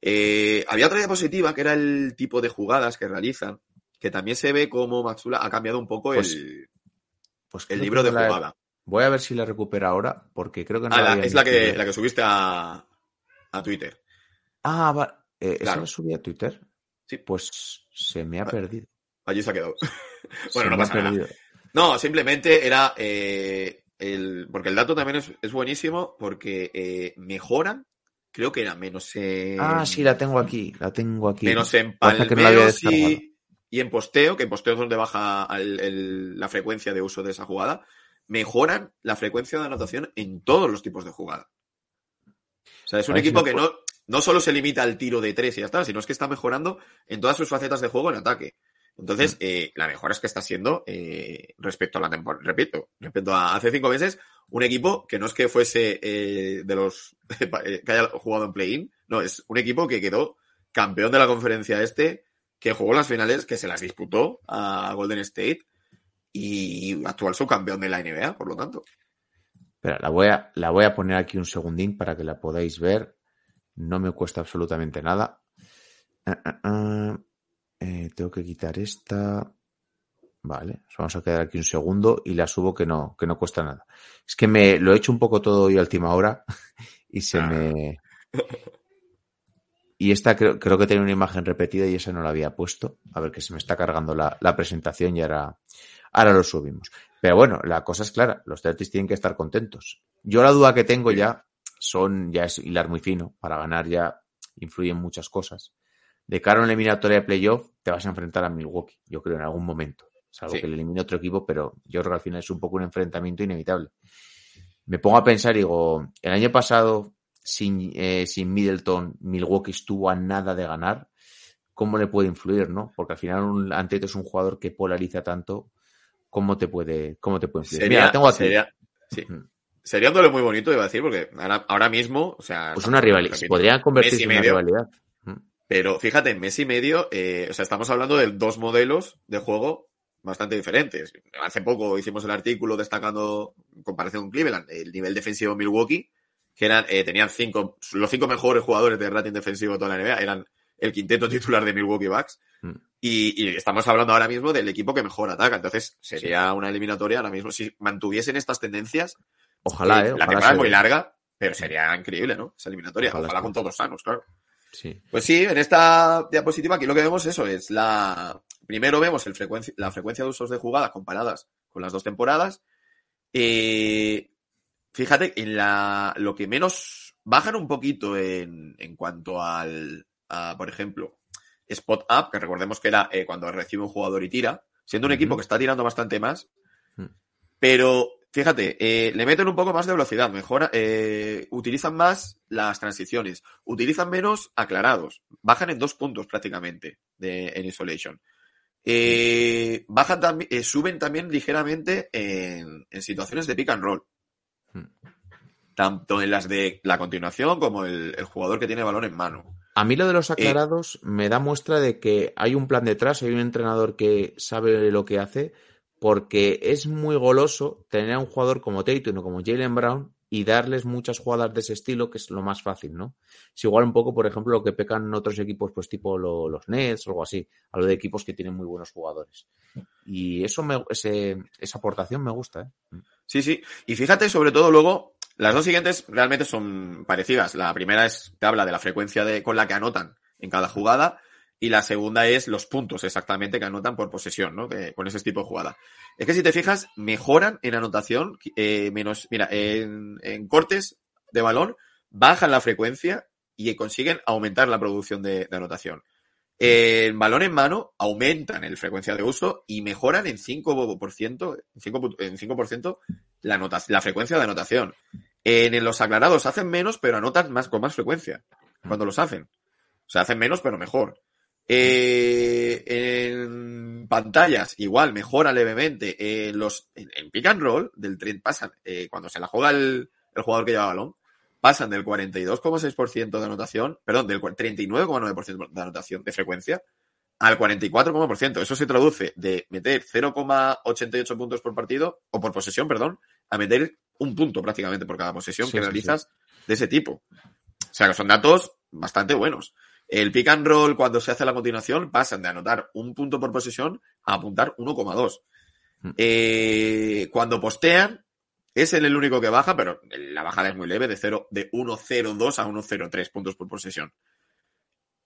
Eh, había otra diapositiva que era el tipo de jugadas que realizan, que también se ve como Maxula ha cambiado un poco Pues, el, Pues el libro de la- jugada. Voy a ver si la recupera ahora porque creo que no Ah, la había es la que, la que subiste a, a Twitter. Ah, va. eh, ¿Esa Claro. la subí a Twitter? Sí. Pues se me ha Vale. perdido. Allí se ha quedado. Se bueno, no me ha pasa nada. No, simplemente era eh, el. Porque el dato también es, es buenísimo porque eh, mejoran. Creo que era menos en. Ah, sí, la tengo aquí. La tengo aquí. Menos en no y, y en posteo, que en posteo es donde baja el- el- la frecuencia de uso de esa jugada. Mejoran la frecuencia de anotación en todos los tipos de jugada. O sea, es un si equipo que no, no solo se limita al tiro de tres y ya está, sino es que está mejorando en todas sus facetas de juego en ataque. Entonces, eh, la mejora es que está siendo eh, respecto a la temporada, repito, respecto a hace cinco meses, un equipo que no es que fuese eh, de los que haya jugado en play-in, no, es un equipo que quedó campeón de la conferencia este, que jugó las finales, que se las disputó a Golden State y actual subcampeón de la NBA, por lo tanto. Espera, la voy, a, la voy a poner aquí un segundín para que la podáis ver. No me cuesta absolutamente nada. Ah, ah, ah. Eh, tengo que quitar esta. Vale, nos vamos a quedar aquí un segundo y la subo que no, que no cuesta nada. Es que me lo he hecho un poco todo hoy a última hora y se Ah. me. Y esta creo, creo que tenía una imagen repetida y esa no la había puesto. A ver que se me está cargando la, la presentación y ahora, ahora lo subimos. Pero bueno, la cosa es clara, los Celtics tienen que estar contentos. Yo la duda que tengo ya son, ya es hilar muy fino, para ganar ya influyen muchas cosas. De cara a una eliminatoria de playoff, te vas a enfrentar a Milwaukee, yo creo, en algún momento. Salvo Sí. que le elimine otro equipo, pero yo creo que al final es un poco un enfrentamiento inevitable. Me pongo a pensar y digo, el año pasado, sin, eh, sin Middleton, Milwaukee estuvo a nada de ganar. cómo le puede influir, ¿no? Porque al final un Antetokounmpo es un jugador que polariza tanto, ¿cómo te puede, cómo te puede influir? Sería, Mira, tengo aquí. sería, sí. Sería un duelo muy bonito, iba a decir, porque ahora, ahora mismo, o sea... Pues una rivalidad. Podría convertirse en una medio. rivalidad. Pero fíjate, en mes y medio, eh, o sea, estamos hablando de dos modelos de juego bastante diferentes. Hace poco hicimos el artículo destacando, en comparación con Cleveland, el nivel defensivo de Milwaukee, que eran, eh, tenían cinco, los cinco mejores jugadores de rating defensivo de toda la NBA, eran el quinteto titular de Milwaukee Bucks. Mm. Y, y estamos hablando ahora mismo del equipo que mejor ataca. Entonces, sería una eliminatoria ahora mismo. Si mantuviesen estas tendencias, Ojalá, eh, ¿eh? la Ojalá temporada es muy larga, pero sería increíble, ¿no? Esa eliminatoria. Ojalá con todos sanos, claro. Sí. Pues sí, en esta diapositiva aquí lo que vemos eso es la... Primero vemos el frecuencia, la frecuencia de usos de jugadas comparadas con las dos temporadas. Eh, fíjate, en la, lo que menos bajan un poquito en, en cuanto al, a, por ejemplo, spot up, que recordemos que era eh, cuando recibe un jugador y tira, siendo un equipo que está tirando bastante más, Mm. pero fíjate, eh, le meten un poco más de velocidad, mejora, eh, utilizan más las transiciones, utilizan menos aclarados, bajan en dos puntos prácticamente de, en isolation. Eh, bajan también, suben también ligeramente en, en situaciones de pick and roll. Mm. Tanto en las de la continuación como el, el jugador que tiene balón en mano. A mí lo de los Eh, aclarados me da muestra de que hay un plan detrás, hay un entrenador que sabe lo que hace, porque es muy goloso tener a un jugador como Tatum o como Jalen Brown y darles muchas jugadas de ese estilo, que es lo más fácil, ¿no? Es igual un poco, por ejemplo, lo que pecan otros equipos, pues tipo lo- los Nets o algo así, a lo de equipos que tienen muy buenos jugadores. Y eso me, ese- esa aportación me gusta, ¿eh? Sí, sí. Y fíjate, sobre todo luego, las dos siguientes realmente son parecidas. La primera es, te habla de la frecuencia de, con la que anotan en cada jugada. Y la segunda es los puntos exactamente que anotan por posesión, ¿no? Con ese tipo de jugada. Es que si te fijas, mejoran en anotación, eh, menos, mira, en, en cortes de balón, bajan la frecuencia y consiguen aumentar la producción de, de anotación. En balón en mano, aumentan el frecuencia de uso y mejoran en 5%, en 5%, en 5% la, la frecuencia de anotación. En, los aclarados hacen menos, pero anotan más con más frecuencia cuando los hacen. O sea, hacen menos, pero mejor. Eh, en pantallas, igual, mejora levemente. En los, en, en pick and roll, del tren pasan, eh, cuando se la juega el, el jugador que lleva balón, pasan del 42,6% de anotación, perdón, del 39,9% de anotación de frecuencia al 44,%. Eso se traduce de meter 0,88 puntos por partido, o por posesión, perdón, a meter un punto prácticamente por cada posesión Sí, que sí, realizas de ese tipo. O sea que son datos bastante buenos. El pick and roll, cuando se hace la continuación, pasan de anotar un punto por posesión a apuntar 1,2. Mm. Eh, cuando postean, es el único que baja, pero la bajada es muy leve, de 0, de 1,02 a 1,03 puntos por posesión.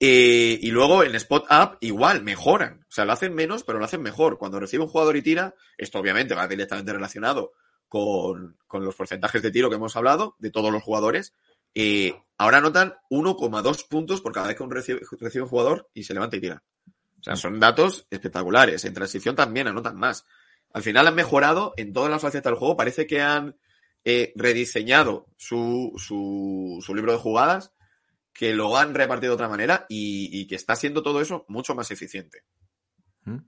Eh, y luego en Spot Up igual, mejoran. O sea, lo hacen menos, pero lo hacen mejor. Cuando recibe un jugador y tira, esto obviamente va directamente relacionado con, con los porcentajes de tiro que hemos hablado, de todos los jugadores. Eh, ahora anotan 1,2 puntos por cada vez que un recibe, recibe un jugador y se levanta y tira. O sea, son datos espectaculares. En transición también anotan más. Al final han mejorado en todas las facetas del juego. Parece que han eh, rediseñado su, su, su libro de jugadas que lo han repartido de otra manera y, y, que está siendo todo eso mucho más eficiente. ¿Mm?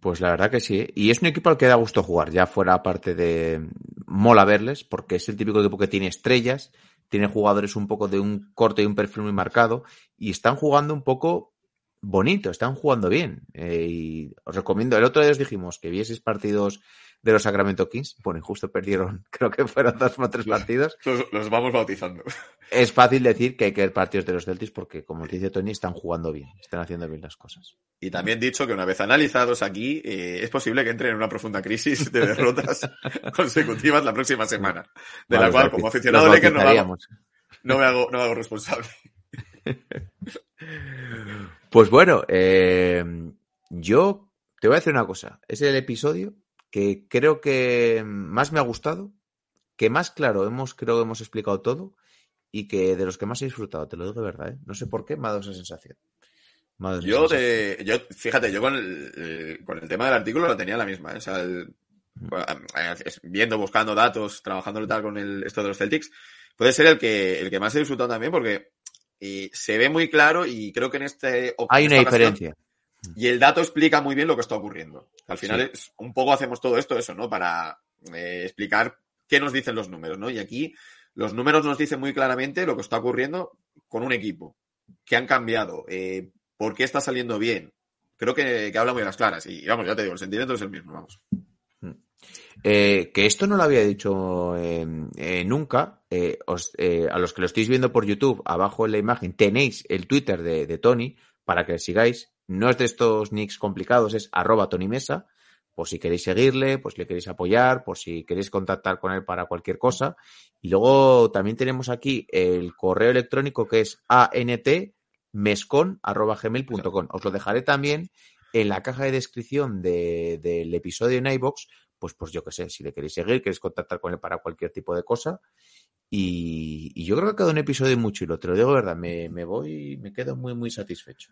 Pues la verdad que sí. ¿eh? Y es un equipo al que da gusto jugar, ya fuera parte de mola verles, porque es el típico equipo que tiene estrellas, tiene jugadores un poco de un corte y un perfil muy marcado, y están jugando un poco bonito, están jugando bien. Eh, y os recomiendo, el otro día os dijimos que vieseis partidos de los Sacramento Kings. Bueno, justo perdieron, creo que fueron dos o tres partidos. Los, los, vamos bautizando. Es fácil decir que hay que ver partidos de los Celtics porque, como dice Tony, están jugando bien, están haciendo bien las cosas. Y también dicho que una vez analizados aquí, eh, es posible que entren en una profunda crisis de derrotas consecutivas la próxima semana. De Vale, la cual, como aficionado de Lakers, no, hago, no, me hago, no me hago responsable. Pues bueno, eh, yo te voy a decir una cosa. Es el episodio que creo que más me ha gustado, que más claro hemos, creo que hemos explicado todo y que de los que más he disfrutado, te lo digo de verdad, ¿eh? No sé por qué me ha dado esa sensación. Yo. Te, yo, fíjate, yo con el, con el tema del artículo lo tenía la misma. ¿eh? O sea, el, viendo, buscando datos, trabajando tal con el, esto de los Celtics, puede ser el que, el que más he disfrutado también porque y se ve muy claro y creo que en este... Hay una ocasión- diferencia. Y el dato explica muy bien lo que está ocurriendo. Al final Sí. es, un poco hacemos todo esto, eso, ¿no? Para eh, explicar qué nos dicen los números, ¿no? Y aquí los números nos dicen muy claramente lo que está ocurriendo con un equipo, qué han cambiado, eh, por qué está saliendo bien. Creo que, que habla muy a las claras. Y vamos, ya te digo, el sentimiento es el mismo, vamos. Eh, que esto no lo había dicho eh, eh, nunca. eh, os- eh, a los que lo estáis viendo por YouTube, abajo en la imagen tenéis el Twitter de, de Tony para que le sigáis. No es de estos nicks complicados, es arroba Tony Mesa. Por si queréis seguirle, por si le queréis apoyar, por si queréis contactar con él para cualquier cosa. Y luego también tenemos aquí el correo electrónico que es antmescon.gmail.com. Os lo dejaré también en la caja de descripción de- del episodio en iBox pues, pues yo qué sé, si le queréis seguir, queréis contactar con él para cualquier tipo de cosa. Y, yo creo que ha quedado un episodio muy chulo, te lo digo verdad, me voy, me quedo muy, muy satisfecho.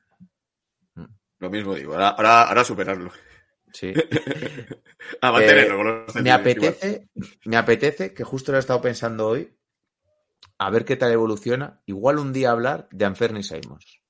Lo mismo digo, ahora, ahora, ahora superarlo. Sí. A mantenerlo Eh, con los me igual. apetece, me apetece, que justo lo he estado pensando hoy, a ver qué tal evoluciona, igual un día hablar de Anferni Simons.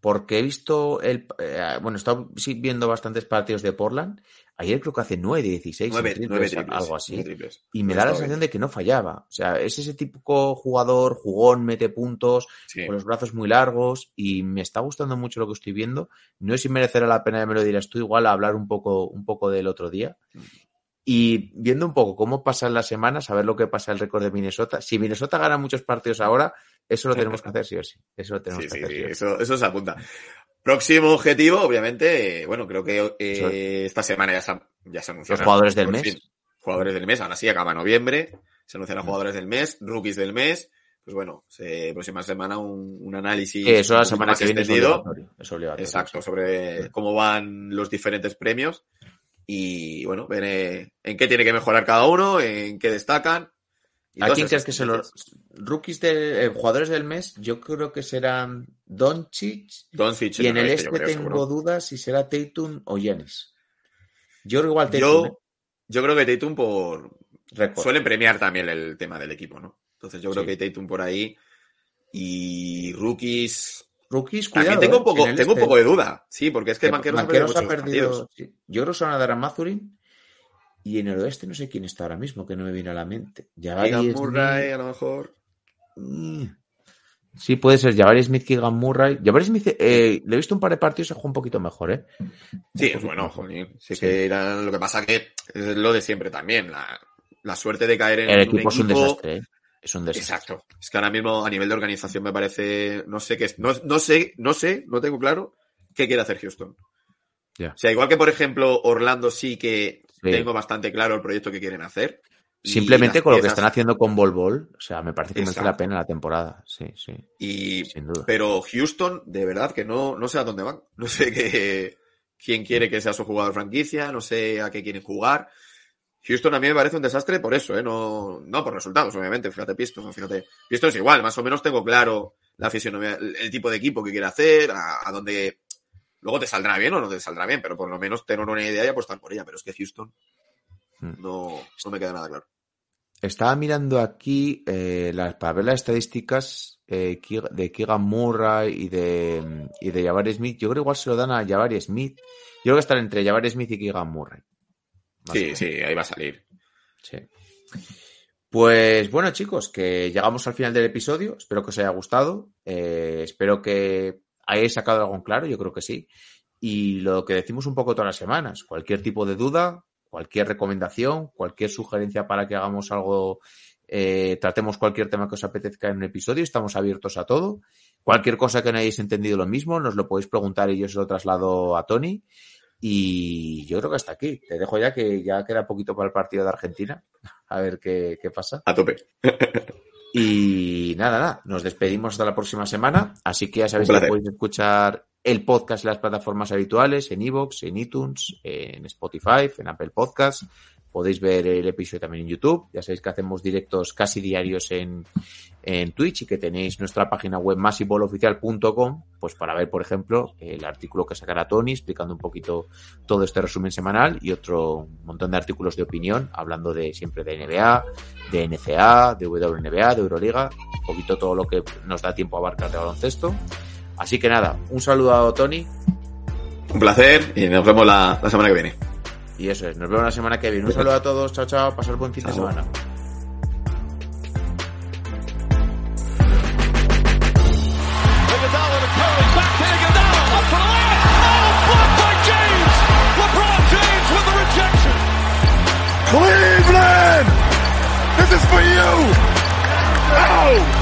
Porque he visto el, eh, bueno, he estado viendo bastantes partidos de Portland. Ayer creo que hace 9, 16, Nueve, triples, nueve triples, algo así. triples. Y me da la sensación de que no fallaba. O sea, es ese típico jugador, jugón, mete puntos, Sí. con los brazos muy largos y me está gustando mucho lo que estoy viendo. No sé si merecerá la pena, ya me lo dirás tú, igual a hablar un poco, un poco del otro día. Y viendo un poco cómo pasan las semanas, a ver lo que pasa el récord de Minnesota. Si Minnesota gana muchos partidos ahora, eso lo tenemos que hacer sí o sí. Eso lo tenemos Sí, que sí, hacer sí, eso, eso se apunta. Próximo objetivo, obviamente, eh, bueno, creo que eh, esta semana ya se, ya se anunció. Los jugadores del mes. Jugadores del mes, ahora sí, acaba noviembre, se anuncian los Mm. jugadores del mes, rookies del mes. Pues bueno, se, próxima semana un, un análisis. Sí, eso la semana que viene es obligatorio. Es obligatorio. Exacto, sobre cómo van los diferentes premios y bueno, ver eh, en qué tiene que mejorar cada uno, en qué destacan. y ¿A quién crees que se los rookies de eh, jugadores del mes? Yo creo que serán Doncic Doncic y en el este creo, tengo seguro. dudas si será Tatum o Giannis. Yo creo igual Tatum. Yo, ¿eh? yo creo que Tatum por. Suelen premiar también el tema del equipo, ¿no? Entonces yo creo Sí. que Tatum por ahí y rookies. Rookies, cuidado. tengo ¿eh? un poco, En el tengo un este. poco de duda. Sí, porque es que Que Banqueros, Banqueros ha perdido, sí. Yo creo que se van a dar a Mazurin. Y en el oeste no sé quién está ahora mismo, que no me viene a la mente. Jabari Keegan. Murray, a lo mejor. Sí, puede ser Jabari Smith, Keegan Murray. Jabari Smith, eh, le he visto un par de partidos se juega un poquito mejor, ¿eh? Sí, es bueno, joder. Sí, Sí. que era lo que pasa que es lo de siempre también. La, la suerte de caer en El un equipo es un desastre, ¿eh? Es un desastre. Exacto. Es que ahora mismo a nivel de organización me parece, no sé qué es, no, no sé, no sé, no tengo claro qué quiere hacer Houston. Ya. O sea, igual que por ejemplo Orlando sí que Sí. tengo bastante claro el proyecto que quieren hacer. Simplemente con lo que están haciendo con Bol Bol, o sea, me parece que merece la pena la temporada. Sí, sí, Y, sin duda. pero Houston, de verdad que no, no sé a dónde van. No sé qué, quién quiere que sea su jugador franquicia, no sé a qué quieren jugar. Houston a mí me parece un desastre por eso, ¿eh? No, no por resultados, obviamente. Fíjate, Pistons, fíjate. Pistons es igual, más o menos tengo claro la fisionomía, el, el tipo de equipo que quiere hacer, a, a dónde. Luego te saldrá bien o no te saldrá bien, pero por lo menos tener una idea y apostar por ella. Pero es que Houston Hmm. no, no me queda nada claro. Estaba mirando aquí eh, las, para ver las estadísticas eh, de Keegan Murray y de, y de Jabari Smith. Yo creo que igual se lo dan a Jabari Smith. Yo creo que están entre Jabari Smith y Keegan Murray. Más Sí, sí, ahí va a salir. Sí. Pues bueno, chicos, que llegamos al final del episodio. Espero que os haya gustado. Eh, espero que hayáis sacado algo en claro. Yo creo que sí. Y lo que decimos un poco todas las semanas, cualquier tipo de duda, cualquier recomendación, cualquier sugerencia para que hagamos algo, eh, tratemos cualquier tema que os apetezca en un episodio, estamos abiertos a todo. Cualquier cosa que no hayáis entendido lo mismo, nos lo podéis preguntar y yo se lo traslado a Tony. Y yo creo que hasta aquí. Te dejo ya que ya queda poquito para el partido de Argentina. A ver qué, qué pasa. A tope. Y nada, nada, nos despedimos hasta la próxima semana. Así que ya sabéis que podéis escuchar el podcast en las plataformas habituales, en Evox, en iTunes, en Spotify, en Apple Podcasts. Podéis ver el episodio también en YouTube. Ya sabéis que hacemos directos casi diarios en, en Twitch y que tenéis nuestra página web masivoloficial.com, pues para ver, por ejemplo, el artículo que sacará Tony explicando un poquito todo este resumen semanal y otro montón de artículos de opinión, hablando de siempre de NBA, de NCA, de WNBA, de Euroliga poquito todo lo que nos da tiempo a abarcar de baloncesto. Así que nada, un saludo a Tony. Un placer y nos vemos la, la semana que viene. Y eso es, nos vemos la semana que viene. Un saludo a todos, chao, chao, pasar buen fin de semana. Oh. Cleveland! This is for you! Ow!